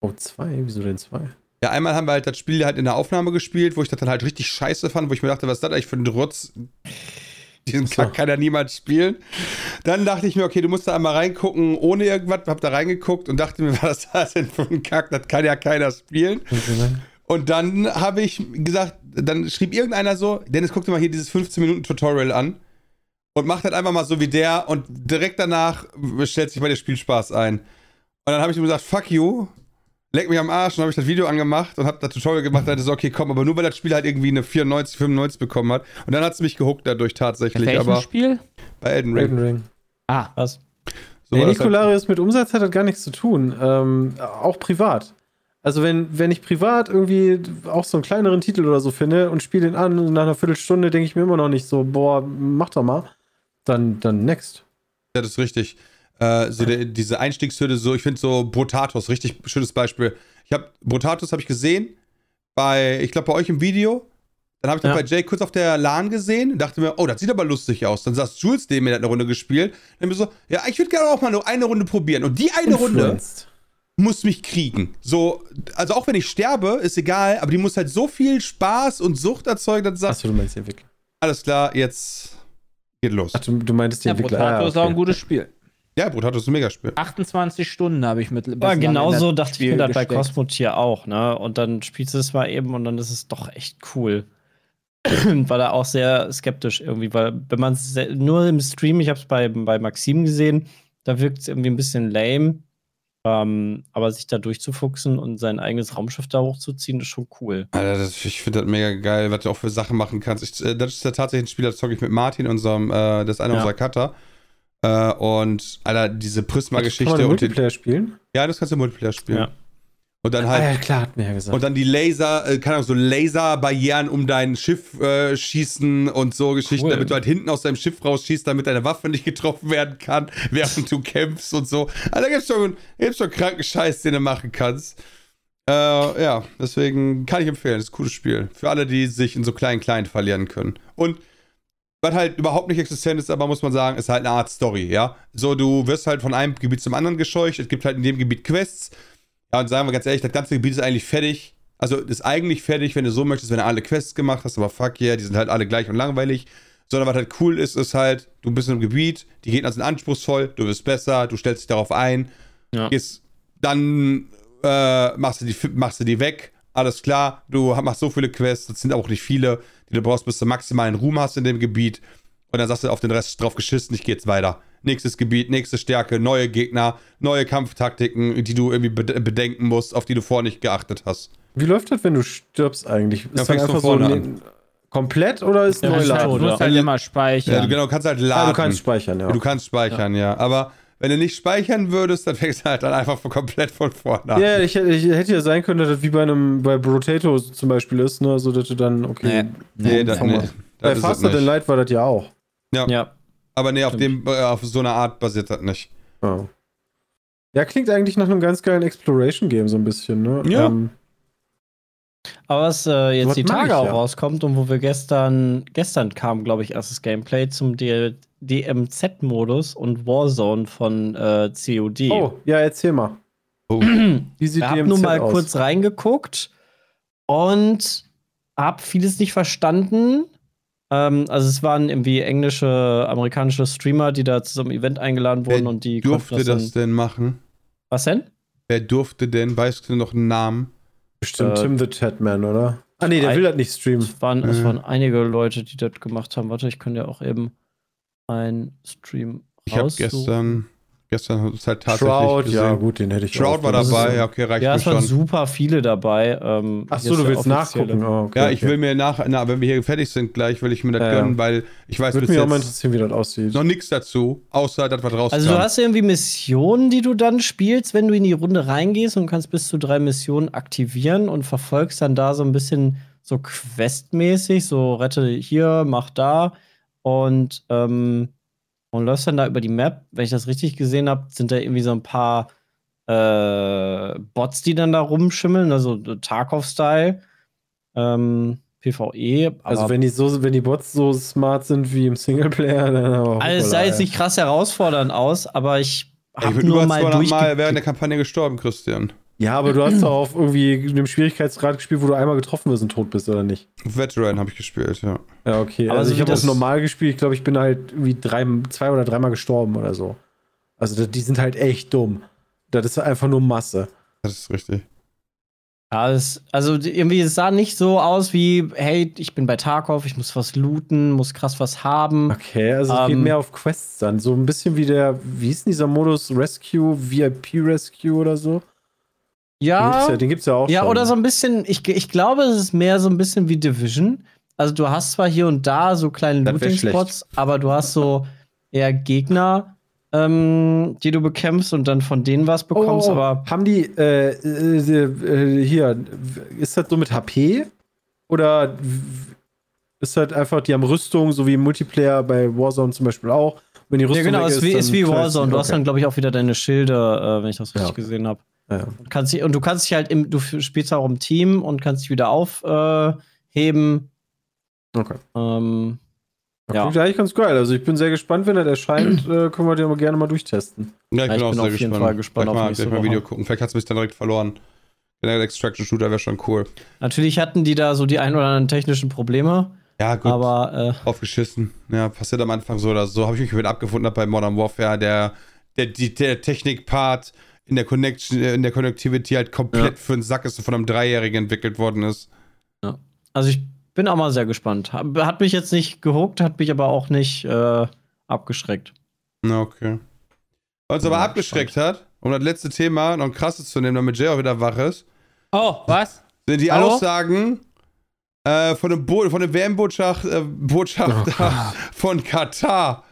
Oh, zwei? Wieso denn zwei? Ja, einmal haben wir halt das Spiel halt in der Aufnahme gespielt, wo ich das dann halt richtig scheiße fand, wo ich mir dachte, was ist das eigentlich für ein Rotz? Diesen Kack kann er niemals spielen. Dann dachte ich mir, okay, du musst da einmal reingucken, ohne irgendwas. Hab da reingeguckt und dachte mir, was ist denn für ein Kack? Das kann ja keiner spielen. Und dann habe ich gesagt, dann schrieb irgendeiner so, Dennis, guck dir mal hier dieses 15-Minuten-Tutorial an und macht halt einfach mal so wie der und direkt danach stellt sich bei der Spielspaß ein. Und dann habe ich ihm gesagt, fuck you, leck mich am Arsch und habe ich das Video angemacht und habe das Tutorial gemacht und dachte so, okay, komm, aber nur weil das Spiel halt irgendwie eine 94, 95 bekommen hat. Und dann hat es mich gehuckt dadurch tatsächlich. Bei welchem Spiel? Bei Elden Ring. Elden Ring. Ah, was? So nee, Nikolarius halt. mit Umsatz hat das gar nichts zu tun. Ähm, auch privat. Also wenn, wenn ich privat irgendwie auch so einen kleineren Titel oder so finde und spiele den an und nach einer Viertelstunde denke ich mir immer noch nicht so, boah, mach doch mal, dann, dann next. Ja, das ist richtig. Äh, so der, diese Einstiegshürde, so, ich finde so Brotatos, richtig schönes Beispiel. Ich habe Brotatos habe ich gesehen bei, ich glaube bei euch im Video. Dann habe ich ja. das bei Jay kurz auf der LAN gesehen und dachte mir, oh, das sieht aber lustig aus. Dann saß Jules neben mir, hat eine Runde gespielt. Dann bin ich so, ja, ich würde gerne auch mal nur eine Runde probieren. Und die eine Runde muss mich kriegen. So, also auch wenn ich sterbe, ist egal, aber die muss halt so viel Spaß und Sucht erzeugen, dass du sagst, Achso, du meinst Entwickler. Alles klar, jetzt geht los. Ach, du, du meintest die ja, Entwickler. Brotato ah, okay. ist auch ein gutes Spiel. Ja, Brutato ist ein Megaspiel. 28 Stunden habe ich mit. Ja, genauso dachte Spiel ich mir das bei Cosmotier auch, ne? Und dann spielst du es mal eben und dann ist es doch echt cool. war da auch sehr skeptisch irgendwie, weil wenn man es nur im Stream, ich habe es bei, bei Maxim gesehen, da wirkt es irgendwie ein bisschen lame. Ähm, aber sich da durchzufuchsen und sein eigenes Raumschiff da hochzuziehen, ist schon cool. Alter, das, ich finde das mega geil, was du auch für Sachen machen kannst. Ich, äh, das ist ja tatsächlich ein Spiel, das zocke ich mit Martin, unserem, äh, das ist einer ja. unserer Cutter. Äh, und Alter, diese Prisma-Geschichte. Kann man Multiplayer spielen? Ja, das kannst du Multiplayer spielen. Ja. Und dann halt. Ah, ja, klar, hat mir ja gesagt. Und dann die Laser, äh, kann auch so Laserbarrieren um dein Schiff äh, schießen und so Geschichten, cool. damit du halt hinten aus deinem Schiff rausschießt, damit deine Waffe nicht getroffen werden kann, während du kämpfst und so. Also da gibt's schon, gibt's schon kranken Scheiß, den du machen kannst. Äh, ja, deswegen kann ich empfehlen, das ist ein cooles Spiel. Für alle, die sich in so kleinen Kleinen verlieren können. Und was halt überhaupt nicht existent ist, aber muss man sagen, ist halt eine Art Story, ja. So, du wirst halt von einem Gebiet zum anderen gescheucht, es gibt halt in dem Gebiet Quests. Ja, und sagen wir ganz ehrlich, das ganze Gebiet ist eigentlich fertig. Also ist eigentlich fertig, wenn du so möchtest, wenn du alle Quests gemacht hast, aber fuck yeah, die sind halt alle gleich und langweilig. Sondern was halt cool ist, ist halt, du bist in einem Gebiet, die Gegner sind anspruchsvoll, du wirst besser, du stellst dich darauf ein, ja. gehst, dann äh, machst, du die, machst du die weg, alles klar, du machst so viele Quests, das sind auch nicht viele, die du brauchst, bis du maximalen Ruhm hast in dem Gebiet. Und dann sagst du auf den Rest drauf geschissen, ich gehe jetzt weiter. Nächstes Gebiet, nächste Stärke, neue Gegner, neue Kampftaktiken, die du irgendwie bedenken musst, auf die du vorher nicht geachtet hast. Wie läuft das, wenn du stirbst eigentlich? Ist ja, dann einfach so ein, komplett oder ist ja, Neuladen? Du musst halt immer speichern. Ja, du genau, kannst halt laden. Ja, du kannst speichern, ja. Du kannst speichern, ja. ja. Aber wenn du nicht speichern würdest, dann fängst du halt dann einfach komplett von vorne an. Ja, ich, ich, hätte ja sein können, dass das wie bei einem bei Brotato zum Beispiel ist, ne? So dass du dann, okay. Nee, nee, das, nee Bei Faster Than Light war das ja auch. Ja. ja. Aber nee, auf, dem, äh, auf so einer Art basiert das nicht. Oh. Ja, klingt eigentlich nach einem ganz geilen Exploration-Game, so ein bisschen, ne? Ja. Ähm, aber was äh, jetzt was die Tage ich, auch ja. rauskommt und wo wir gestern, gestern kam, glaube ich, erstes Gameplay zum DMZ-Modus und Warzone von äh, COD. Oh, ja, erzähl mal. Oh. Wie sieht ich habe nur mal aus? kurz reingeguckt und habe vieles nicht verstanden. Ähm, also es waren irgendwie englische, amerikanische Streamer, die da zu so einem Event eingeladen wurden Wer und die durfte das, das denn machen? Was denn? Wer durfte denn? Weißt du noch einen Namen? Bestimmt äh, Tim the Tatman, oder? Ah nee, der will das nicht streamen. Es waren, es waren einige Leute, die das gemacht haben. Warte, ich kann ja auch eben einen Stream Ich habe gestern Gestern ist halt tatsächlich. Shroud, gesehen. ja, gut, den hätte ich Shroud war dabei, ja, okay, reicht Ja, es waren schon. super viele dabei. Ähm, Ach so, du willst nachgucken. Oh, okay, ja, ich okay. will mir nach, na, wenn wir hier fertig sind, gleich will ich mir das ja, gönnen, weil ich weiß Würde mich auch mal interessieren, wie das aussieht. Noch nichts dazu, außer das, was rauskam. Also, du hast irgendwie Missionen, die du dann spielst, wenn du in die Runde reingehst und kannst bis zu drei Missionen aktivieren und verfolgst dann da so ein bisschen so questmäßig, so rette hier, mach da. Und ähm, und läufst dann da über die Map. Wenn ich das richtig gesehen habe, sind da irgendwie so ein paar äh, Bots, die dann da rumschimmeln, also Tarkov-Style. Ähm, PvE. Also wenn die so, wenn die Bots so smart sind wie im Singleplayer, dann auch. Also es sah jetzt nicht krass herausfordernd aus, aber ich habe nur mal, mal während der Kampagne gestorben, Christian. Ja, aber du hast doch auf irgendwie einem Schwierigkeitsgrad gespielt, wo du einmal getroffen wirst und tot bist, oder nicht? Veteran habe ich gespielt, ja. Ja, okay. Aber also ich habe auch normal gespielt. Ich glaube, ich bin halt irgendwie drei, zwei oder dreimal gestorben oder so. Also die sind halt echt dumm. Das ist einfach nur Masse. Das ist richtig. Ja, das, also irgendwie es sah nicht so aus wie, hey, ich bin bei Tarkov, ich muss was looten, muss krass was haben. Okay, also es ähm, geht mehr auf Quests dann. So ein bisschen wie der, wie ist denn dieser Modus Rescue, VIP Rescue oder so? Ja. Den gibt es ja, ja, auch. Ja, schon. oder so ein bisschen, ich, ich glaube, es ist mehr so ein bisschen wie Division. Also du hast zwar hier und da so kleine Looting-Spots, aber du hast so eher Gegner, ähm, die du bekämpfst und dann von denen was bekommst. Oh, aber haben die äh, äh, äh, hier, ist das so mit HP? Oder ist halt einfach, die haben Rüstung, so wie im Multiplayer bei Warzone zum Beispiel auch. Wenn die Rüstung ja, genau, ist, ist, wie, ist wie Warzone. Du hast dann, glaube ich, auch wieder deine Schilde, äh, wenn ich das richtig ja. gesehen habe. Ja. Und, kannst, und du kannst dich halt im, du spielst auch im Team und kannst dich wieder aufheben. okay. Ähm, ja. Klingt eigentlich ganz geil. Also ich bin sehr gespannt, wenn er erscheint, äh, können wir den mal gerne mal durchtesten. Ja, ich bin, ich auch bin sehr auf jeden Fall gespannt auf mal, mal ein Video gucken. Vielleicht hat es mich dann direkt verloren. Der Extraction Shooter wäre schon cool. Natürlich hatten die da so die ein oder anderen technischen Probleme. Ja, gut. Aber, äh, Aufgeschissen. Ja, passiert am Anfang so oder so. Habe ich mich mit abgefunden bei Modern Warfare. Der, der, der Technik-Part in der Connection, äh, in der Connectivity halt komplett ja. für einen Sack ist und von einem Dreijährigen entwickelt worden ist. Ja. Also ich bin auch mal sehr gespannt. Hat mich jetzt nicht gehuckt, hat mich aber auch nicht äh, abgeschreckt. Na, okay. Was uns aber ja, abgeschreckt hat, um das letzte Thema noch ein krasses zu nehmen, damit Jay auch wieder wach ist. Oh, was? Sind die Hallo? Aussagen äh, von dem, Bo von dem WM-Botschafter äh, Botschafter oh. von Katar.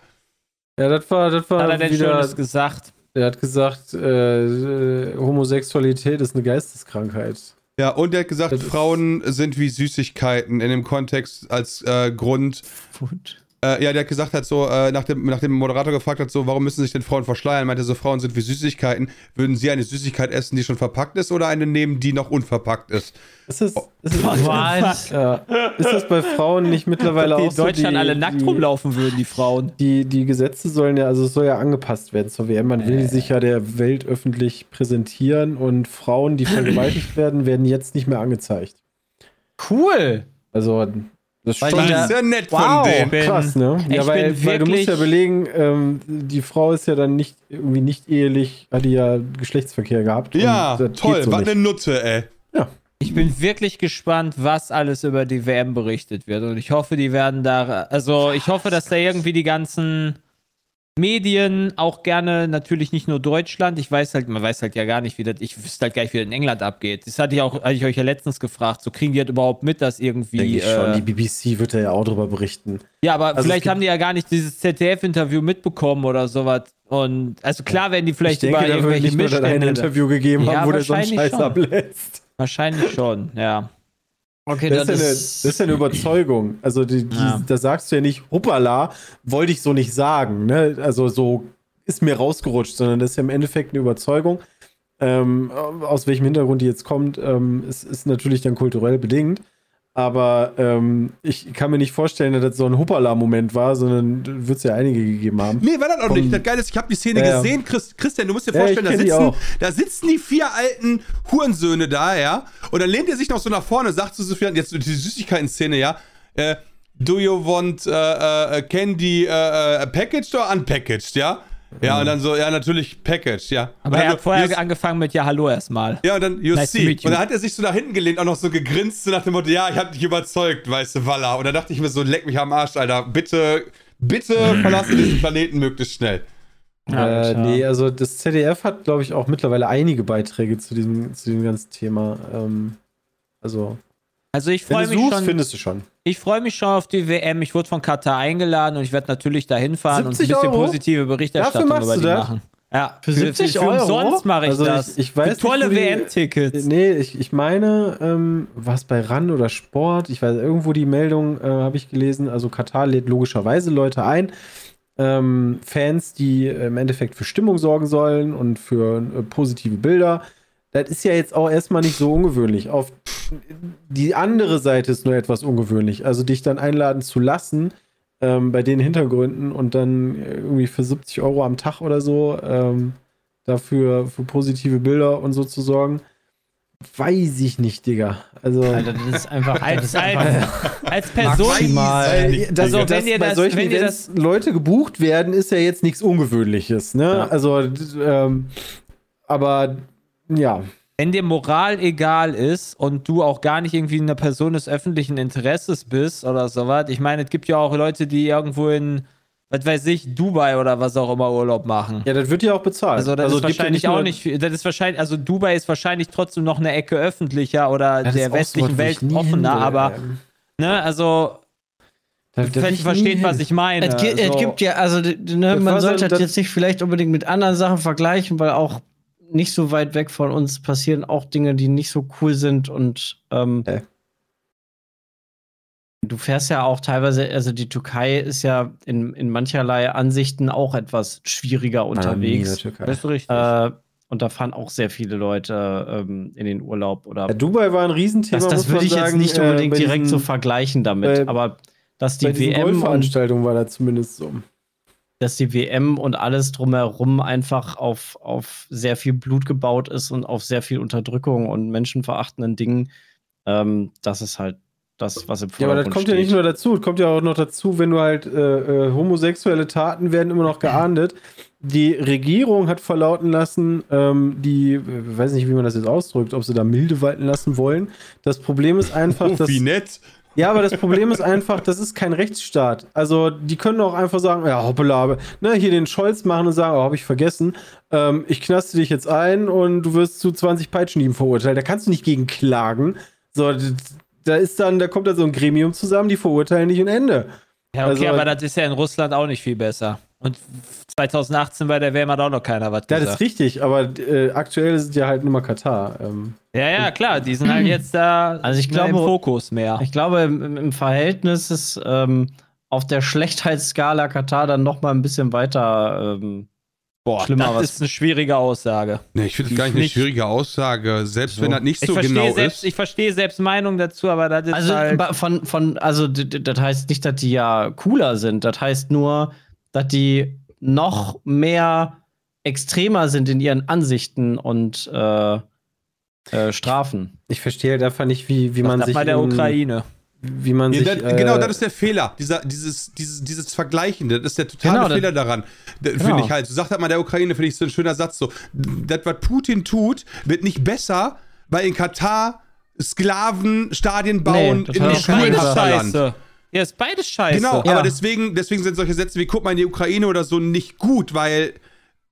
Ja, das war, das war hat er wieder Schönes gesagt. Er hat gesagt, äh, Homosexualität ist eine Geisteskrankheit. Ja, und er hat gesagt, Frauen sind wie Süßigkeiten in dem Kontext als äh, Grund. Food. Äh, ja, der hat gesagt hat so, äh, nach, dem, nach dem Moderator gefragt hat so, warum müssen sich denn Frauen verschleiern? Meinte so, Frauen sind wie Süßigkeiten. Würden sie eine Süßigkeit essen, die schon verpackt ist oder eine nehmen, die noch unverpackt ist? Ist das, ist das, Was? Ja. Ist das bei Frauen nicht mittlerweile auch so? Die in Deutschland alle nackt rumlaufen würden, die Frauen. Die, die Gesetze sollen ja, also es soll ja angepasst werden zur WM. Man will äh. sich ja der Welt öffentlich präsentieren und Frauen, die vergewaltigt werden, werden jetzt nicht mehr angezeigt. Cool! Also das ist schon sehr nett wow, von denen. Krass, ne? Ja, weil, weil, du musst ja belegen, ähm, die Frau ist ja dann nicht irgendwie nicht ehelich, hat die ja Geschlechtsverkehr gehabt. Ja, toll, so was eine Nutte, ey. Ja. Ich bin wirklich gespannt, was alles über die WM berichtet wird. Und ich hoffe, die werden da, also ich hoffe, dass da irgendwie die ganzen Medien, auch gerne natürlich nicht nur Deutschland. Ich weiß halt, man weiß halt ja gar nicht, wie das, ich wüsste halt gar nicht, wie das in England abgeht. Das hatte ich auch, hatte ich euch ja letztens gefragt. So kriegen die halt überhaupt mit, dass irgendwie. Denke ich schon. Äh, die BBC wird ja auch drüber berichten. Ja, aber also vielleicht haben die ja gar nicht dieses ZDF-Interview mitbekommen oder sowas. Und also klar werden die vielleicht ich denke, über irgendwelche da Missstände. ein Interview gegeben ja, haben, wo der so einen Scheiß schon. ablässt. Wahrscheinlich schon, ja. Okay, das, ist ja eine, das ist ja eine Überzeugung. Also die, die, ja. da sagst du ja nicht, hoppala, wollte ich so nicht sagen. Ne? Also so ist mir rausgerutscht, sondern das ist ja im Endeffekt eine Überzeugung. Ähm, aus welchem Hintergrund die jetzt kommt, ähm, ist, ist natürlich dann kulturell bedingt. Aber ähm, ich kann mir nicht vorstellen, dass das so ein Hoppala-Moment war, sondern wird es ja einige gegeben haben. Nee, war das auch Von, nicht. Das Geile ist, ich habe die Szene ja, gesehen. Chris, Christian, du musst dir vorstellen, ja, da, sitzen, da sitzen die vier alten Hurensöhne da, ja. Und dann lehnt er sich noch so nach vorne, sagt zu Sophia, jetzt die Süßigkeiten-Szene, ja. Äh, do you want uh, uh, candy uh, packaged or unpackaged, ja? Ja, und dann so, ja, natürlich Package, ja. Aber er hat vorher angefangen mit Ja, hallo erstmal. Ja, und dann You nice see. Und dann hat er sich so nach hinten gelehnt, auch noch so gegrinst, so nach dem Motto, ja, ich hab dich überzeugt, weißt du, Walla. Und dann dachte ich mir so, leck mich am Arsch, Alter. Bitte, bitte verlasse diesen Planeten möglichst schnell. Ja, äh, nee, also das ZDF hat, glaube ich, auch mittlerweile einige Beiträge zu diesem, zu diesem ganzen Thema. Ähm, also also ich freue mich suchst, schon. findest du schon. Ich freue mich schon auf die WM. Ich wurde von Katar eingeladen und ich werde natürlich dahin fahren und ein bisschen Euro? positive Berichterstattung über die das? machen. Ja, für 70 für, für Euro. Sonst mache ich also das. Ich, ich weiß für tolle WM-Tickets. Nee, ich, ich meine, ähm, was bei RAN oder Sport, ich weiß, irgendwo die Meldung äh, habe ich gelesen. Also Katar lädt logischerweise Leute ein. Ähm, Fans, die im Endeffekt für Stimmung sorgen sollen und für äh, positive Bilder das ist ja jetzt auch erstmal nicht so ungewöhnlich. Auf die andere Seite ist nur etwas ungewöhnlich. Also dich dann einladen zu lassen ähm, bei den Hintergründen und dann irgendwie für 70 Euro am Tag oder so ähm, dafür für positive Bilder und so zu sorgen. Weiß ich nicht, Digga. Also, Alter, das ist einfach als, als, als Person. Maximal. Das, also, wenn ihr das, bei solchen wenn Events das Leute gebucht werden, ist ja jetzt nichts Ungewöhnliches. Ne? Ja. Also, ähm, aber ja. Wenn dir Moral egal ist und du auch gar nicht irgendwie eine Person des öffentlichen Interesses bist oder sowas, ich meine, es gibt ja auch Leute, die irgendwo in, was weiß ich, Dubai oder was auch immer Urlaub machen. Ja, das wird ja auch bezahlt. Also, das also ist wahrscheinlich ja auch nicht, das ist wahrscheinlich, also Dubai ist wahrscheinlich trotzdem noch eine Ecke öffentlicher oder das der westlichen so, Welt offener, aber, ne, also, ich versteht, was ich meine. Es, gibt, so. es gibt ja, also ne, man sollte das jetzt nicht vielleicht unbedingt mit anderen Sachen vergleichen, weil auch nicht so weit weg von uns passieren auch Dinge, die nicht so cool sind und ähm, okay. du fährst ja auch teilweise, also die Türkei ist ja in, in mancherlei Ansichten auch etwas schwieriger unterwegs. Das ist richtig. Äh, und da fahren auch sehr viele Leute ähm, in den Urlaub oder. Ja, Dubai war ein Riesenthema. Das, das würde ich sagen, jetzt nicht unbedingt äh, direkt diesen, so vergleichen damit, bei, aber dass die WM. Veranstaltung war da zumindest so dass die WM und alles drumherum einfach auf, auf sehr viel Blut gebaut ist und auf sehr viel Unterdrückung und menschenverachtenden Dingen. Ähm, das ist halt das, was im Vordergrund Ja, aber das kommt steht. ja nicht nur dazu. Es kommt ja auch noch dazu, wenn du halt äh, äh, homosexuelle Taten werden immer noch geahndet. Die Regierung hat verlauten lassen, ähm, die, weiß nicht, wie man das jetzt ausdrückt, ob sie da milde walten lassen wollen. Das Problem ist einfach, oh, dass. Wie nett! Ja, aber das Problem ist einfach, das ist kein Rechtsstaat. Also, die können auch einfach sagen, ja, hoppala, ne, hier den Scholz machen und sagen, oh, hab ich vergessen, ähm, ich knaste dich jetzt ein und du wirst zu 20 Peitschenhieben verurteilt. Da kannst du nicht gegen klagen. So, da ist dann, da kommt dann so ein Gremium zusammen, die verurteilen dich und Ende. Ja, okay, also, aber das ist ja in Russland auch nicht viel besser. Und 2018 bei der WM hat auch noch keiner was gesagt. Ja, das ist richtig, aber äh, aktuell sind ja halt nur mal Katar. Ähm. Ja, ja, klar, die sind halt jetzt da also ich glaube, im Fokus mehr. Ich glaube, im, im Verhältnis ist, ähm, auf der Schlechtheitsskala Katar dann noch mal ein bisschen weiter ähm, Boah, Schlimmer, das was ist eine schwierige Aussage. Nee, ich finde es gar nicht eine schwierige Aussage, selbst so. wenn das nicht so genau selbst, ist. Ich verstehe selbst Meinung dazu, aber das ist also halt von, von also das heißt nicht, dass die ja cooler sind, das heißt nur, dass die noch mehr extremer sind in ihren Ansichten und äh, äh, Strafen. Ich verstehe halt einfach nicht, wie, wie man sich bei der Ukraine wie man sich. Ja, das, genau, das ist der Fehler. Dieser, dieses, dieses, dieses Vergleichen, das ist der totale genau, Fehler daran. Genau. Finde ich halt. So sagt halt mal der Ukraine, finde ich so ein schöner Satz so. Das, was Putin tut, wird nicht besser, weil in Katar Sklaven Stadien bauen nee, in den Schulen Scheiße. Ja, ist beides scheiße. Genau, ja. aber deswegen, deswegen sind solche Sätze wie guck mal in die Ukraine oder so nicht gut, weil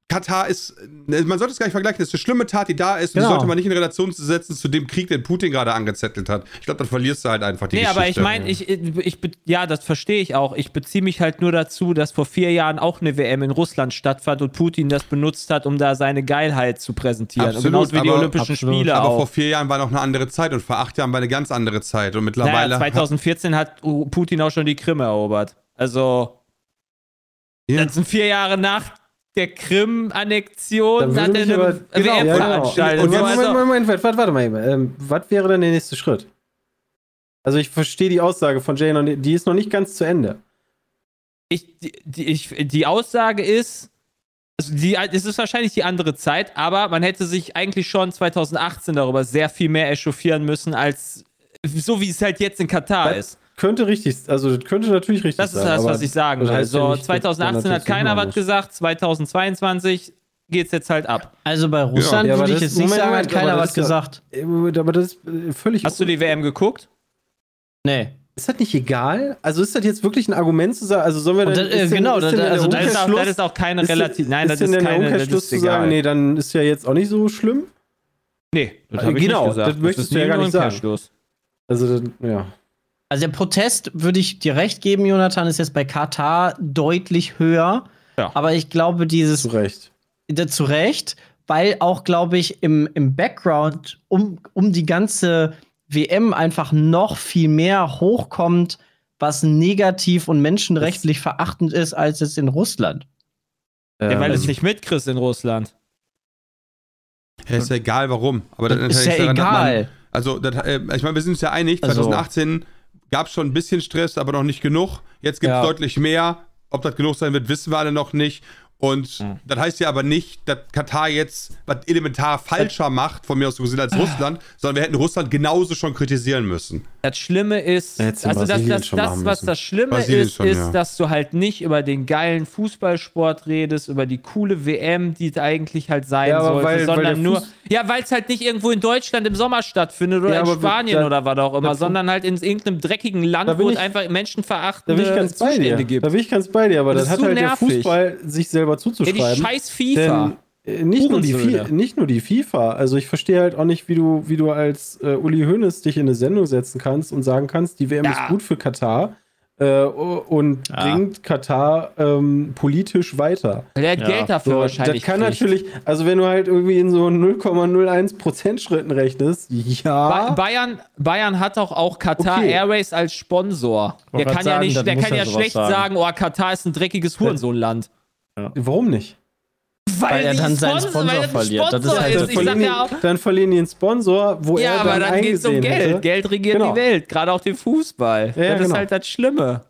Katar ist, äh, man sollte es gar nicht vergleichen, das ist eine schlimme Tat, die da ist, und genau. die sollte man nicht in Relation setzen zu dem Krieg, den Putin gerade angezettelt hat. Ich glaube, dann verlierst du halt einfach die nee, Geschichte. Nee, aber ich meine, ich, ich, ja, das verstehe ich auch. Ich beziehe mich halt nur dazu, dass vor vier Jahren auch eine WM in Russland stattfand und Putin das benutzt hat, um da seine Geilheit zu präsentieren. Absolut, genauso wie die Olympischen absolut. Spiele aber auch. vor vier Jahren war noch eine andere Zeit und vor acht Jahren war eine ganz andere Zeit und mittlerweile. Naja, 2014 hat Putin auch schon die Krim erobert. Also. Ja. Das sind vier Jahre nach der Krim-Annexion hat er eine genau, WM ja, veranstaltet. Genau. Moment, Moment, Moment, Moment, warte, mal eben. Ähm, was wäre denn der nächste Schritt? Also ich verstehe die Aussage von Jay noch nicht, die ist noch nicht ganz zu Ende. Ich, die, ich, die Aussage ist, also die, es ist wahrscheinlich die andere Zeit, aber man hätte sich eigentlich schon 2018 darüber sehr viel mehr echauffieren müssen, als so wie es halt jetzt in Katar was? ist könnte richtig, also das könnte natürlich richtig sein. Das ist das, was ich sagen will. Also ja 2018 hat keiner was gesagt, 2022 geht es jetzt halt ab. Also bei Russland ja. würde ich jetzt nicht sagen, hat keiner was gesagt. aber das ist äh, völlig. Hast du die WM geguckt? Nee. Ist das nicht egal? Also ist das jetzt wirklich ein Argument zu sagen, also sollen wir dann, das, äh, genau, denn, da, also das ist, auch, das ist auch keine relativ, nein, das ist, ist keine Umkehrschluss zu sagen, nee, dann ist ja jetzt auch nicht so schlimm. Nee, das äh, genau, das möchtest du ja gar nicht sagen. Also, ja. Also der Protest, würde ich dir recht geben, Jonathan, ist jetzt bei Katar deutlich höher. Ja. Aber ich glaube, dieses. Zu Recht. Zu Recht, weil auch, glaube ich, im, im Background um, um die ganze WM einfach noch viel mehr hochkommt, was negativ und menschenrechtlich das verachtend ist, als es in Russland. Ja, weil ähm. es nicht mitkriegst in Russland. Ja, ist ja egal warum. Aber das ist ja egal. Man, also, das, äh, ich meine, wir sind uns ja einig, 2018 also gab es schon ein bisschen Stress, aber noch nicht genug. Jetzt gibt es ja. deutlich mehr. Ob das genug sein wird, wissen wir alle noch nicht. Und mhm. das heißt ja aber nicht, dass Katar jetzt was elementar falscher macht, von mir aus gesehen, als Russland, sondern wir hätten Russland genauso schon kritisieren müssen. Das Schlimme ist, also das, das, das was das Schlimme Brasilien ist, schon, ist, ja. dass du halt nicht über den geilen Fußballsport redest, über die coole WM, die es eigentlich halt sein ja, sollte, weil, sondern weil nur, ja, weil es halt nicht irgendwo in Deutschland im Sommer stattfindet oder ja, in Spanien da, oder was auch immer, sondern halt in irgendeinem dreckigen Land, wo es einfach menschenverachtende Zustände gibt. Da bin ich ganz bei dir, aber das, hat halt nervig. der Fußball sich selber selber zuzuschreiben. Ja, die scheiß FIFA. Denn, äh, nicht, nur die nicht nur die FIFA. Also ich verstehe halt auch nicht, wie du, wie du als äh, Uli Hoeneß dich in eine Sendung setzen kannst und sagen kannst, die WM ja. ist gut für Katar äh, und ja. bringt Katar ähm, politisch weiter. Der hat ja. Geld dafür so, wahrscheinlich. Das kann kriegt. natürlich, also wenn du halt irgendwie in so 0,01% Schritten rechnest, ja. Bayern, Bayern hat doch auch Katar okay. Airways als Sponsor. Der kann sagen, ja nicht, der kann ja schlecht sagen. sagen, oh, Katar ist ein dreckiges Hurensohnland. Ja. Warum nicht? Weil, weil er dann seinen Sponsor verliert. das ist halt ist. Dann, verlieren ja dann verlieren die einen Sponsor, wo ja, er dann aber dann geht es um Geld. Hätte. Geld regiert genau. die Welt, gerade auch den Fußball. Ja, das genau. ist halt das Schlimme.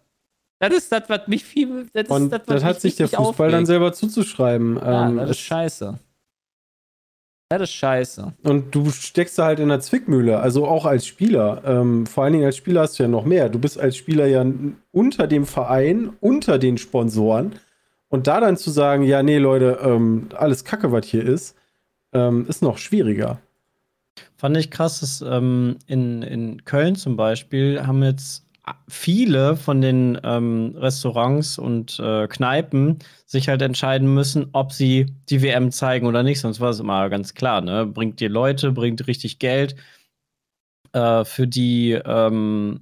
Das ist das, was mich viel. Das Und das, das hat sich der Fußball aufregt. dann selber zuzuschreiben. Ja, ähm, das ist scheiße. Das ist scheiße. Und du steckst da halt in der Zwickmühle, also auch als Spieler. Ähm, vor allen Dingen als Spieler hast du ja noch mehr. Du bist als Spieler ja unter dem Verein, unter den Sponsoren. Und da dann zu sagen, ja, nee, Leute, ähm, alles Kacke, was hier ist, ähm, ist noch schwieriger. Fand ich krass, dass ähm, in, in Köln zum Beispiel haben jetzt viele von den ähm, Restaurants und äh, Kneipen sich halt entscheiden müssen, ob sie die WM zeigen oder nicht. Sonst war es immer ganz klar, ne? Bringt dir Leute, bringt richtig Geld. Äh, für die ähm,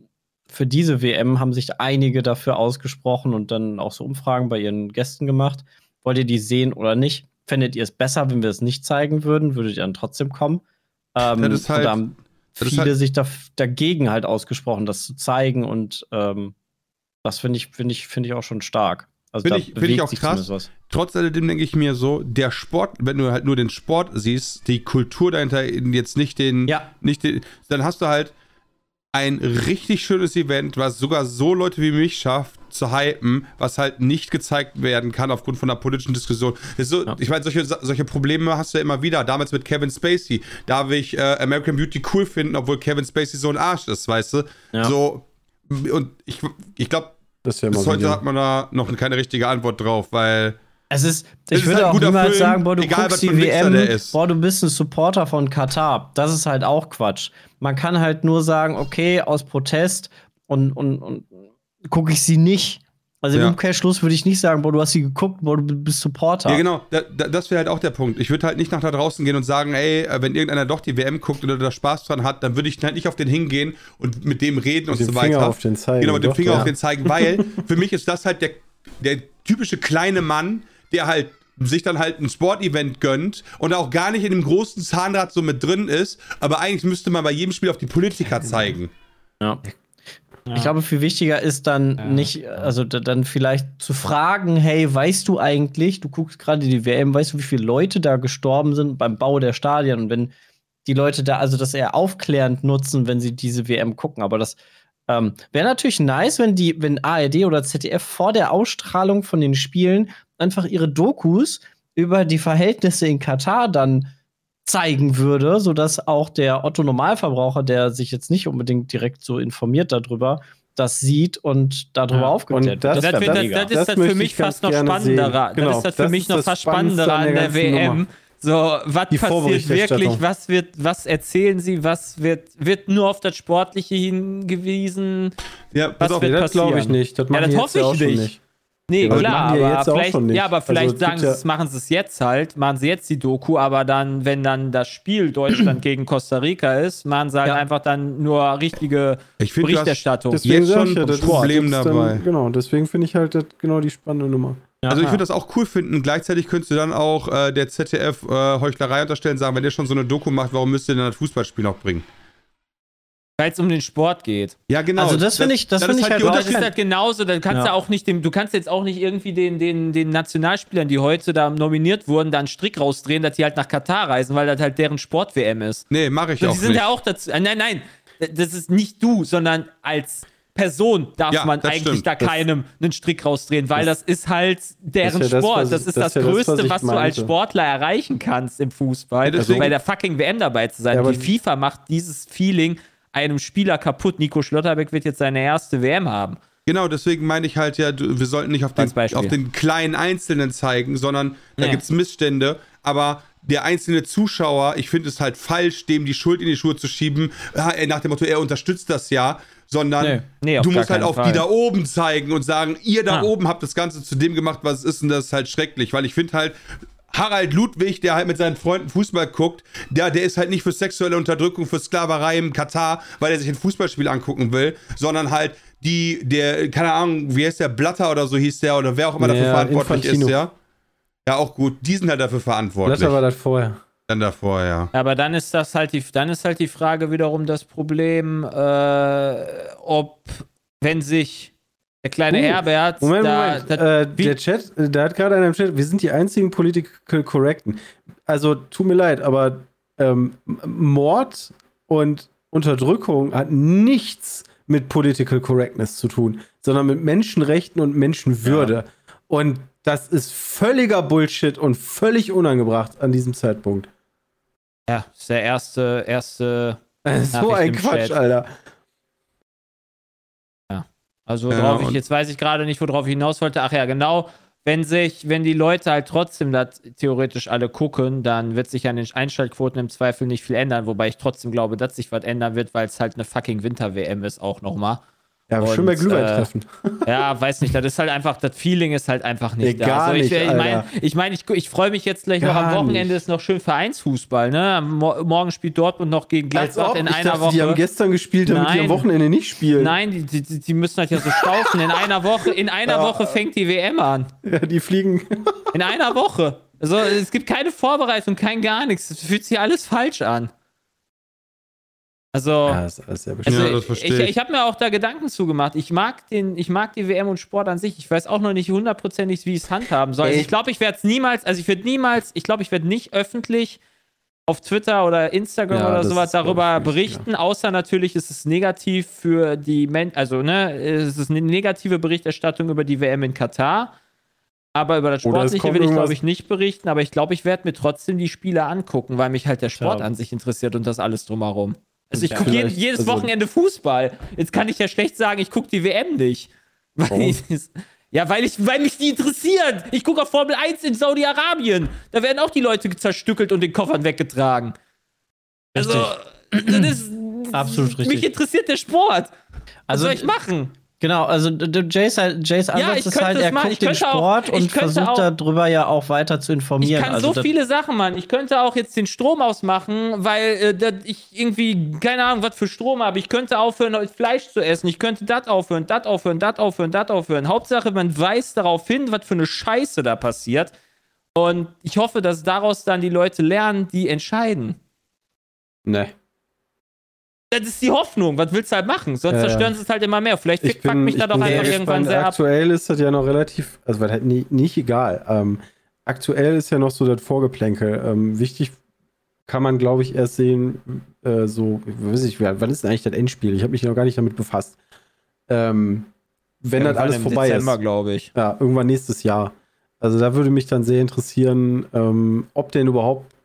für diese WM haben sich einige dafür ausgesprochen und dann auch so Umfragen bei ihren Gästen gemacht. Wollt ihr die sehen oder nicht? Fändet ihr es besser, wenn wir es nicht zeigen würden? Würdet ihr dann trotzdem kommen? Ähm, ja, das halt, da haben viele halt sich da, dagegen halt ausgesprochen, das zu zeigen und ähm, Das finde ich, finde ich, finde ich auch schon stark. Also finde ich, find ich auch krass. Trotz alledem denke ich mir so, der Sport, wenn du halt nur den Sport siehst, die Kultur dahinter jetzt nicht den, ja. nicht den, dann hast du halt ein richtig schönes Event, was sogar so Leute wie mich schafft, zu hypen, was halt nicht gezeigt werden kann aufgrund von einer politischen Diskussion. So, ja. Ich meine, solche, solche Probleme hast du ja immer wieder. Damals mit Kevin Spacey. Da will ich äh, American Beauty cool finden, obwohl Kevin Spacey so ein Arsch ist, weißt du? Ja. So, und ich, ich glaube, bis heute hat man da noch keine richtige Antwort drauf, weil es ist, ich würde halt auch niemals Film, sagen, boah, du egal, guckst die WM, boah, du bist ein Supporter von Katar. Das ist halt auch Quatsch. Man kann halt nur sagen, okay, aus Protest und, und, und gucke ich sie nicht. Also ja. im Umkehrschluss würde ich nicht sagen, boah, du hast sie geguckt, boah, du bist Supporter. Ja, genau, da, da, das wäre halt auch der Punkt. Ich würde halt nicht nach da draußen gehen und sagen, ey, äh, wenn irgendeiner doch die WM guckt oder da Spaß dran hat, dann würde ich halt nicht auf den hingehen und mit dem reden mit und so weiter. Finger auf den zeigen. Genau, mit dem Finger doch, auf den zeigen, weil für mich ist das halt der, der typische kleine Mann, der halt sich dann halt ein Sportevent gönnt und auch gar nicht in dem großen Zahnrad so mit drin ist, aber eigentlich müsste man bei jedem Spiel auf die Politiker zeigen. Ja. Ich glaube, viel wichtiger ist dann ja. nicht, also dann vielleicht zu fragen, hey, weißt du eigentlich, du guckst gerade die WM, weißt du, wie viele Leute da gestorben sind beim Bau der Stadien und wenn die Leute da, also das eher aufklärend nutzen, wenn sie diese WM gucken, aber das ähm, wäre natürlich nice, wenn die, wenn ARD oder ZDF vor der Ausstrahlung von den Spielen einfach ihre Dokus über die Verhältnisse in Katar dann zeigen würde, sodass auch der Otto Normalverbraucher, der sich jetzt nicht unbedingt direkt so informiert darüber, das sieht und darüber ja. aufgeklärt wird. Das, das, das, das, ist dann für mich fast noch spannender. Genau. Das ist das für mich noch fast spannender an der, WM. Nummer. So, was passiert wirklich? Was wird, was erzählen sie? Was wird, wird nur auf das Sportliche hingewiesen? Ja, was auf, wird das glaube ich nicht. Das ja, das hoffe ich nicht. nicht. Nee, ja, klar, aber vielleicht, ja, aber also vielleicht also, sagen sie, ja machen sie es jetzt halt, machen sie jetzt die Doku, aber dann, wenn dann das Spiel Deutschland gegen Costa Rica ist, machen sie halt ja. einfach dann nur richtige ich find, Berichterstattung. Das, deswegen jetzt schon ja, das Problem dabei. Dann, genau, deswegen finde ich halt das, genau die spannende Nummer. Also ich würde das auch cool finden. Gleichzeitig könntest du dann auch äh, der ZDF äh, Heuchlerei unterstellen, sagen, wenn ihr schon so eine Doku macht, warum müsst ihr denn das Fußballspiel noch bringen? Weil es um den Sport geht. Ja, genau. Also das finde ich, das, das finde ich halt, halt Das ist halt genauso. Dann kannst ja. du auch nicht dem, du kannst jetzt auch nicht irgendwie den, den, den Nationalspielern, die heute da nominiert wurden, da einen Strick rausdrehen, dass die halt nach Katar reisen, weil das halt deren Sport-WM ist. Nee, mache ich so, auch nicht. Die sind ja auch dazu. Äh, nein, nein. Das ist nicht du, sondern als Person darf ja, man eigentlich stimmt. da keinem das, einen Strick rausdrehen, weil das, das ist halt deren das Sport. Das, das ist das, Größte, was, was du als Sportler erreichen kannst im Fußball, ja, bei der fucking WM dabei zu sein. Ja, die FIFA macht dieses Feeling einem Spieler kaputt. Nico Schlotterbeck wird jetzt seine erste WM haben. Genau, deswegen meine ich halt ja, wir sollten nicht auf den, auf den kleinen Einzelnen zeigen, sondern da nee. gibt es Missstände. Aber der einzelne Zuschauer, ich finde es halt falsch, dem die Schuld in die Schuhe zu schieben, nach dem Motto, er unterstützt das ja, sondern nee, nee, du musst halt auf Fall. die da oben zeigen und sagen, ihr da ah. oben habt das Ganze zu dem gemacht, was es ist, und das ist halt schrecklich, weil ich finde halt, Harald Ludwig, der halt mit seinen Freunden Fußball guckt, der, der ist halt nicht für sexuelle Unterdrückung, für Sklaverei im Katar, weil er sich ein Fußballspiel angucken will, sondern halt die, der, keine Ahnung, wie heißt der, Blatter oder so hieß der, oder wer auch immer dafür verantwortlich Infantino. ist, ja. Ja, auch gut, die sind halt dafür verantwortlich. Blatter war das vorher. Dann davor, ja. Aber dann ist das halt die, dann ist halt die Frage wiederum das Problem, äh, ob, wenn sich der kleine uh, Herbert. Moment, da, Moment. Da, äh, der Chat, da hat gerade einer im Chat, wir sind die einzigen Political Correcten. Also, tut mir leid, aber ähm, Mord und Unterdrückung hat nichts mit Political Correctness zu tun, sondern mit Menschenrechten und Menschenwürde. Ja. Und das ist völliger Bullshit und völlig unangebracht an diesem Zeitpunkt. Ja, ist der erste, erste. so ein Quatsch, Chat. Alter. Also ja, ich, jetzt weiß ich gerade nicht, worauf ich hinaus wollte. Ach ja, genau. Wenn sich, wenn die Leute halt trotzdem da theoretisch alle gucken, dann wird sich an den Einschaltquoten im Zweifel nicht viel ändern, wobei ich trotzdem glaube, dass sich was ändern wird, weil es halt eine fucking Winter-WM ist auch nochmal. Ja, aber schön bei Glühwein treffen. Äh, ja, weiß nicht, das ist halt einfach, das Feeling ist halt einfach nicht nee, da. Also ich, ich meine, ich, mein, ich, ich freue mich jetzt gleich gar noch am Wochenende nicht. ist noch schön Vereinsfußball, ne? Morgen spielt Dortmund noch gegen Gladbach in einer dachte, Woche. Die haben gestern gespielt, damit Nein. die am Wochenende nicht spielen. Nein, die, die, die müssen halt ja so staufen. In einer Woche, in einer. Woche fängt die WM an. Ja, die fliegen. In einer Woche. Also es gibt keine Vorbereitung, kein gar nichts. Es fühlt sich alles falsch an. Also, ja, das also ja, ich, ich, ich habe mir auch da Gedanken zugemacht. Ich mag, den, ich mag die WM und Sport an sich. Ich weiß auch noch nicht hundertprozentig, wie ich es handhaben soll. Also ich glaube, ich werde es niemals, also ich werde niemals, ich glaube, ich werde nicht öffentlich auf Twitter oder Instagram ja, oder sowas darüber berichten, ja. außer natürlich ist es negativ für die Men also ne, es ist eine negative Berichterstattung über die WM in Katar. Aber über das Sportliche will ich, glaube ich, nicht berichten. Aber ich glaube, ich werde mir trotzdem die Spiele angucken, weil mich halt der Sport ja. an sich interessiert und das alles drumherum. Also ich gucke je, jedes also Wochenende Fußball. Jetzt kann ich ja schlecht sagen, ich gucke die WM nicht. Weil ich, ja, weil, ich, weil mich die interessiert. Ich gucke auf Formel 1 in Saudi-Arabien. Da werden auch die Leute zerstückelt und den Koffern weggetragen. Also, das ist. Absolut richtig. Mich interessiert der Sport. Was also, soll ich machen? Genau, also Jays, Jays Ansatz ja, ist halt, er guckt den Sport auch, und versucht auch, darüber ja auch weiter zu informieren. Ich kann also so viele Sachen machen. Ich könnte auch jetzt den Strom ausmachen, weil äh, ich irgendwie, keine Ahnung, was für Strom habe. Ich könnte aufhören, Fleisch zu essen. Ich könnte das aufhören, das aufhören, das aufhören, das aufhören. Hauptsache, man weiß darauf hin, was für eine Scheiße da passiert. Und ich hoffe, dass daraus dann die Leute lernen, die entscheiden. Ne. Das ist die Hoffnung. Was willst du halt machen? Sonst zerstören sie es halt immer mehr. Vielleicht fuckt mich da doch einfach irgendwann sehr ab. Aktuell ist das ja noch relativ, also halt nie, nicht egal. Ähm, aktuell ist ja noch so das Vorgeplänkel. Ähm, wichtig kann man, glaube ich, erst sehen, äh, so, weiß ich, wann ist denn eigentlich das Endspiel? Ich habe mich noch gar nicht damit befasst. Ähm, wenn irgendwann das alles vorbei Dezember, ist. glaube ich. Ja, irgendwann nächstes Jahr. Also da würde mich dann sehr interessieren, ähm, ob denn überhaupt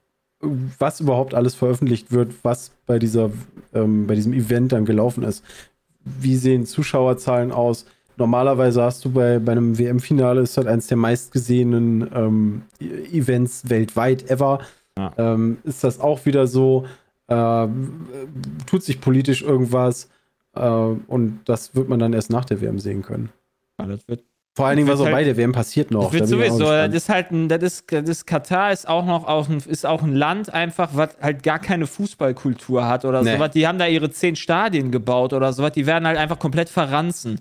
was überhaupt alles veröffentlicht wird, was bei, dieser, ähm, bei diesem Event dann gelaufen ist. Wie sehen Zuschauerzahlen aus? Normalerweise hast du bei, bei einem WM-Finale, ist halt eines der meistgesehenen ähm, Events weltweit ever. Ja. Ähm, ist das auch wieder so? Äh, tut sich politisch irgendwas? Äh, und das wird man dann erst nach der WM sehen können. Ja, das wird vor allen Dingen, was auch halt, bei der WM passiert noch. Wird sowieso, das ist halt ein, das ist, das Katar ist auch noch auch ein, ist auch ein Land einfach, was halt gar keine Fußballkultur hat oder nee. sowas. Die haben da ihre zehn Stadien gebaut oder sowas. Die werden halt einfach komplett verranzen.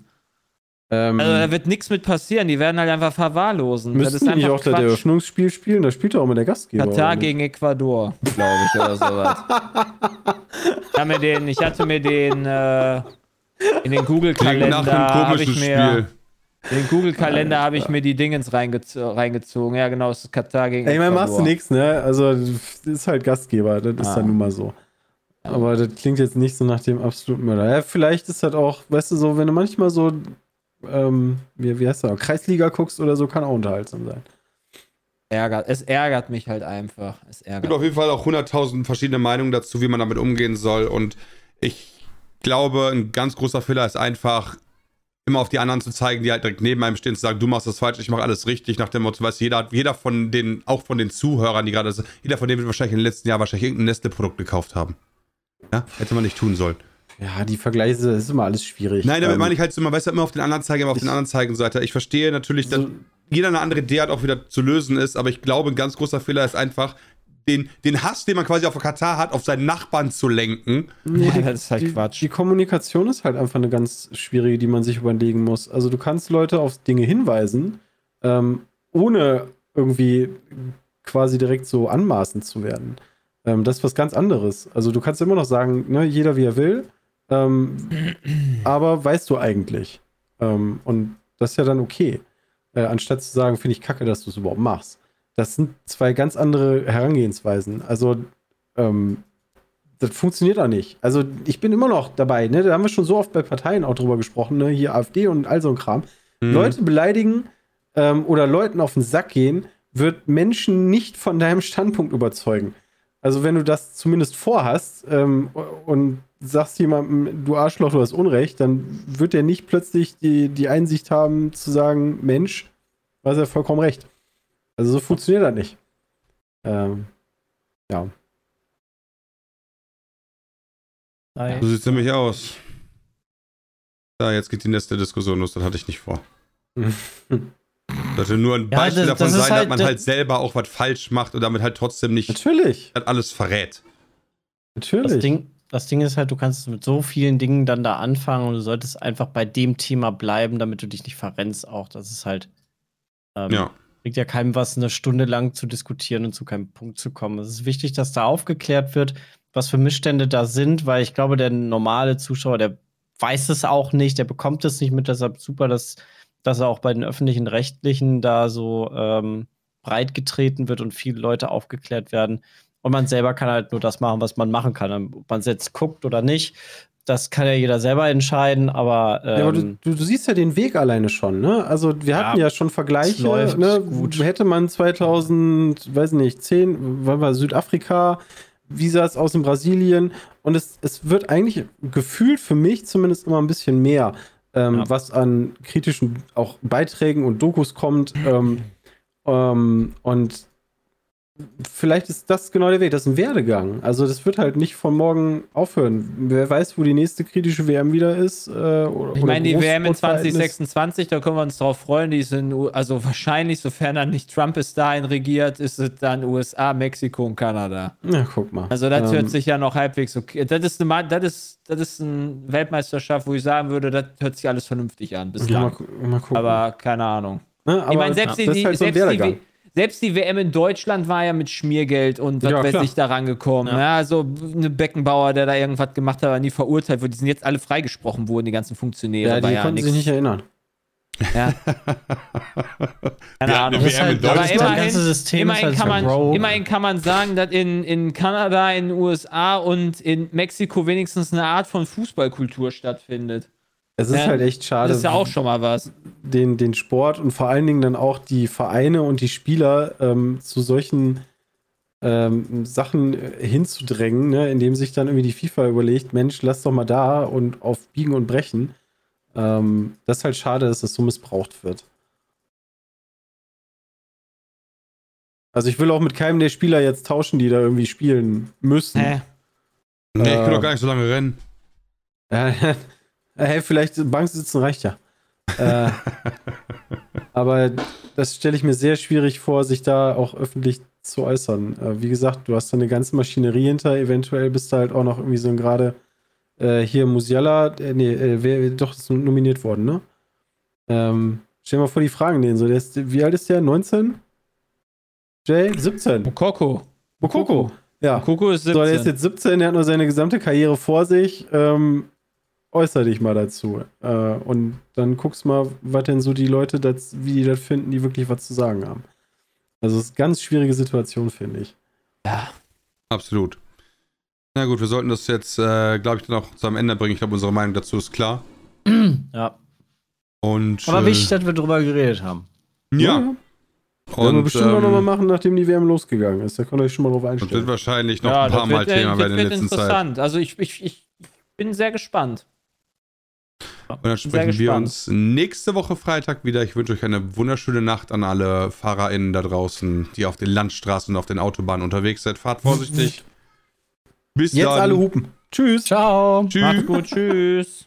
Ähm, also da wird nichts mit passieren, die werden halt einfach verwahrlosen. Müssten das die auch das Eröffnungsspiel spielen? Da spielt doch auch immer der Gastgeber. Katar gegen Ecuador, glaube ich, oder sowas. ich, den, ich hatte mir den äh, in den Google-Kalender habe ich mir... Spiel den Google-Kalender habe ich mir die Dingens reingez reingezogen. Ja, genau, es ist Katar gegen. Ey, man machst du nichts, ne? Also, das ist halt Gastgeber, das ah. ist dann nun mal so. Aber das klingt jetzt nicht so nach dem absoluten Mörder. Ja, vielleicht ist das auch, weißt du, so, wenn du manchmal so, ähm, wie, wie heißt das, Kreisliga guckst oder so, kann auch unterhaltsam sein. Ärgert, es ärgert mich halt einfach. Es ärgert. Es gibt auf jeden Fall auch 100.000 verschiedene Meinungen dazu, wie man damit umgehen soll. Und ich glaube, ein ganz großer Fehler ist einfach, immer auf die anderen zu zeigen, die halt direkt neben einem stehen, zu sagen, du machst das falsch, ich mache alles richtig, nach dem Motto, weißt du, jeder, jeder von den, auch von den Zuhörern, die gerade, jeder von denen wird wahrscheinlich im letzten Jahr wahrscheinlich irgendein Nestle-Produkt gekauft haben. Ja, hätte man nicht tun sollen. Ja, die Vergleiche, das ist immer alles schwierig. Nein, damit ähm, meine ich halt immer, weißt du, immer auf den anderen zeigen, immer auf ich, den anderen zeigen so weiter. Ich verstehe natürlich, dass so, jeder eine andere Idee hat, auch wieder zu lösen ist, aber ich glaube, ein ganz großer Fehler ist einfach, den, den Hass, den man quasi auf Katar hat, auf seinen Nachbarn zu lenken. Die, das ist halt die, Quatsch. Die Kommunikation ist halt einfach eine ganz schwierige, die man sich überlegen muss. Also du kannst Leute auf Dinge hinweisen, ähm, ohne irgendwie quasi direkt so anmaßend zu werden. Ähm, das ist was ganz anderes. Also du kannst immer noch sagen, ne, jeder wie er will, ähm, aber weißt du eigentlich. Ähm, und das ist ja dann okay. Äh, anstatt zu sagen, finde ich kacke, dass du es überhaupt machst. Das sind zwei ganz andere Herangehensweisen. Also, ähm, das funktioniert auch nicht. Also, ich bin immer noch dabei, ne? Da haben wir schon so oft bei Parteien auch drüber gesprochen, ne? Hier AfD und all so ein Kram. Mhm. Leute beleidigen ähm, oder Leuten auf den Sack gehen, wird Menschen nicht von deinem Standpunkt überzeugen. Also, wenn du das zumindest vorhast ähm, und sagst jemandem, du Arschloch, du hast Unrecht, dann wird er nicht plötzlich die, die Einsicht haben zu sagen, Mensch, du hast ja vollkommen recht. Also so funktioniert das nicht. Ähm, ja. So sieht es nämlich aus. Ja, jetzt geht die nächste Diskussion los, das hatte ich nicht vor. Sollte nur ein Beispiel ja, das, davon das sein, halt, dass man halt selber auch was falsch macht und damit halt trotzdem nicht natürlich. alles verrät. Natürlich. Das Ding, das Ding ist halt, du kannst mit so vielen Dingen dann da anfangen und du solltest einfach bei dem Thema bleiben, damit du dich nicht verrennst auch. Das ist halt. Ähm, ja. Bringt ja keinem was, eine Stunde lang zu diskutieren und zu keinem Punkt zu kommen. Es ist wichtig, dass da aufgeklärt wird. was für Missstände da sind, weil ich glaube, der normale Zuschauer, der weiß es auch nicht, der bekommt es nicht mit. Deshalb super, dass, dass er auch bei den öffentlichen Rechtlichen da so ähm, breit getreten wird und viele Leute aufgeklärt werden. Und man selber kann halt nur das machen, was man machen kann. Ob man es jetzt guckt oder nicht, das kann ja jeder selber entscheiden, aber. Ähm, ja, aber du, ähm, du, du, siehst ja den Weg alleine schon, ne? Also, wir hatten ja, ja schon Vergleiche, läuft ne? Gut. Hätte man 2000, weiß nicht, 10, wann war Südafrika, Visas aus in Brasilien und es, es wird eigentlich gefühlt für mich zumindest immer ein bisschen mehr, ähm, ja. was an kritischen auch Beiträgen und Dokus kommt. Ähm, ähm, und vielleicht ist das genau der Weg. Das ist ein Werdegang. Also das wird halt nicht von morgen aufhören. Wer weiß, wo die nächste kritische WM wieder ist. Äh, oder, ich meine, die WM in 2026, da können wir uns drauf freuen. Die ist in, also wahrscheinlich, sofern dann nicht Trump bis dahin regiert, ist es dann USA, Mexiko und Kanada. Ja, guck mal. Also das ähm, hört sich ja noch halbwegs okay. Das ist eine, das ist, das ist eine Weltmeisterschaft, wo ich sagen würde, das hört sich alles vernünftig an bislang. Mal, mal gucken. Aber keine Ahnung. Ja, aber, ich meine, selbst, ja, die, halt selbst, die, selbst die WM in Deutschland war ja mit Schmiergeld und was ja, weiß ich da rangekommen. Ja. ja. also eine Beckenbauer, der da irgendwas gemacht hat, aber nie verurteilt wurde. Die sind jetzt alle freigesprochen worden, die ganzen Funktionäre. Ja, die konnten ja sich nicht erinnern. Ja. Keine ja, Ahnung. Das halt, aber immerhin, immerhin, halt kann man, immerhin kann man sagen, dass in, in Kanada, in den USA und in Mexiko wenigstens eine Art von Fußballkultur stattfindet. Es ist ja, halt echt schade. Das ist ja auch schon mal was. Den, den Sport und vor allen Dingen dann auch die Vereine und die Spieler ähm, zu solchen ähm, Sachen äh, hinzudrängen, ne, indem sich dann irgendwie die FIFA überlegt, Mensch, lass doch mal da und auf Biegen und Brechen. Ähm, das ist halt schade, dass das so missbraucht wird. Also ich will auch mit keinem der Spieler jetzt tauschen, die da irgendwie spielen müssen. Hä? Nee, ich will doch gar nicht so lange rennen. Ja, hey, vielleicht Bank sitzen reicht ja. äh, aber das stelle ich mir sehr schwierig vor, sich da auch öffentlich zu äußern. Äh, wie gesagt, du hast da eine ganze Maschinerie hinter, eventuell bist du halt auch noch irgendwie so ein gerade äh, hier Musiala, äh, nee, äh, wer doch ist nominiert worden, ne? Ähm, stell dir mal vor, die Fragen den so. Der ist, wie alt ist der? 19? Jay? 17. Mokoko. Mokoko. Ja. Mokoko ist 17. So, der ist jetzt 17, der hat nur seine gesamte Karriere vor sich. Ähm, äußere dich mal dazu. Äh, und dann guckst mal, was denn so die Leute, das, wie die das finden, die wirklich was zu sagen haben. Also es ist eine ganz schwierige Situation, finde ich. Ja. Absolut. Na gut, wir sollten das jetzt, äh, glaube ich, dann auch zu einem Ende bringen. Ich glaube, unsere Meinung dazu ist klar. ja. Und, Aber äh, wichtig, dass wir drüber geredet haben. Ja. ja. Und, Werden wir bestimmt ähm, auch nochmal machen, nachdem die WM losgegangen ist. Da könnt ihr euch schon mal drauf einstellen. Das wird wahrscheinlich noch ja, ein paar Mal wird, Thema werden in der letzten Zeit. interessant. Also ich, ich, ich bin sehr gespannt. Und dann sprechen wir uns nächste Woche Freitag wieder. Ich wünsche euch eine wunderschöne Nacht an alle FahrerInnen da draußen, die auf den Landstraßen und auf den Autobahnen unterwegs seid. Fahrt vorsichtig. Bis Jetzt dann. alle hupen. Tschüss. Ciao. Tschüss. Macht's gut. Tschüss.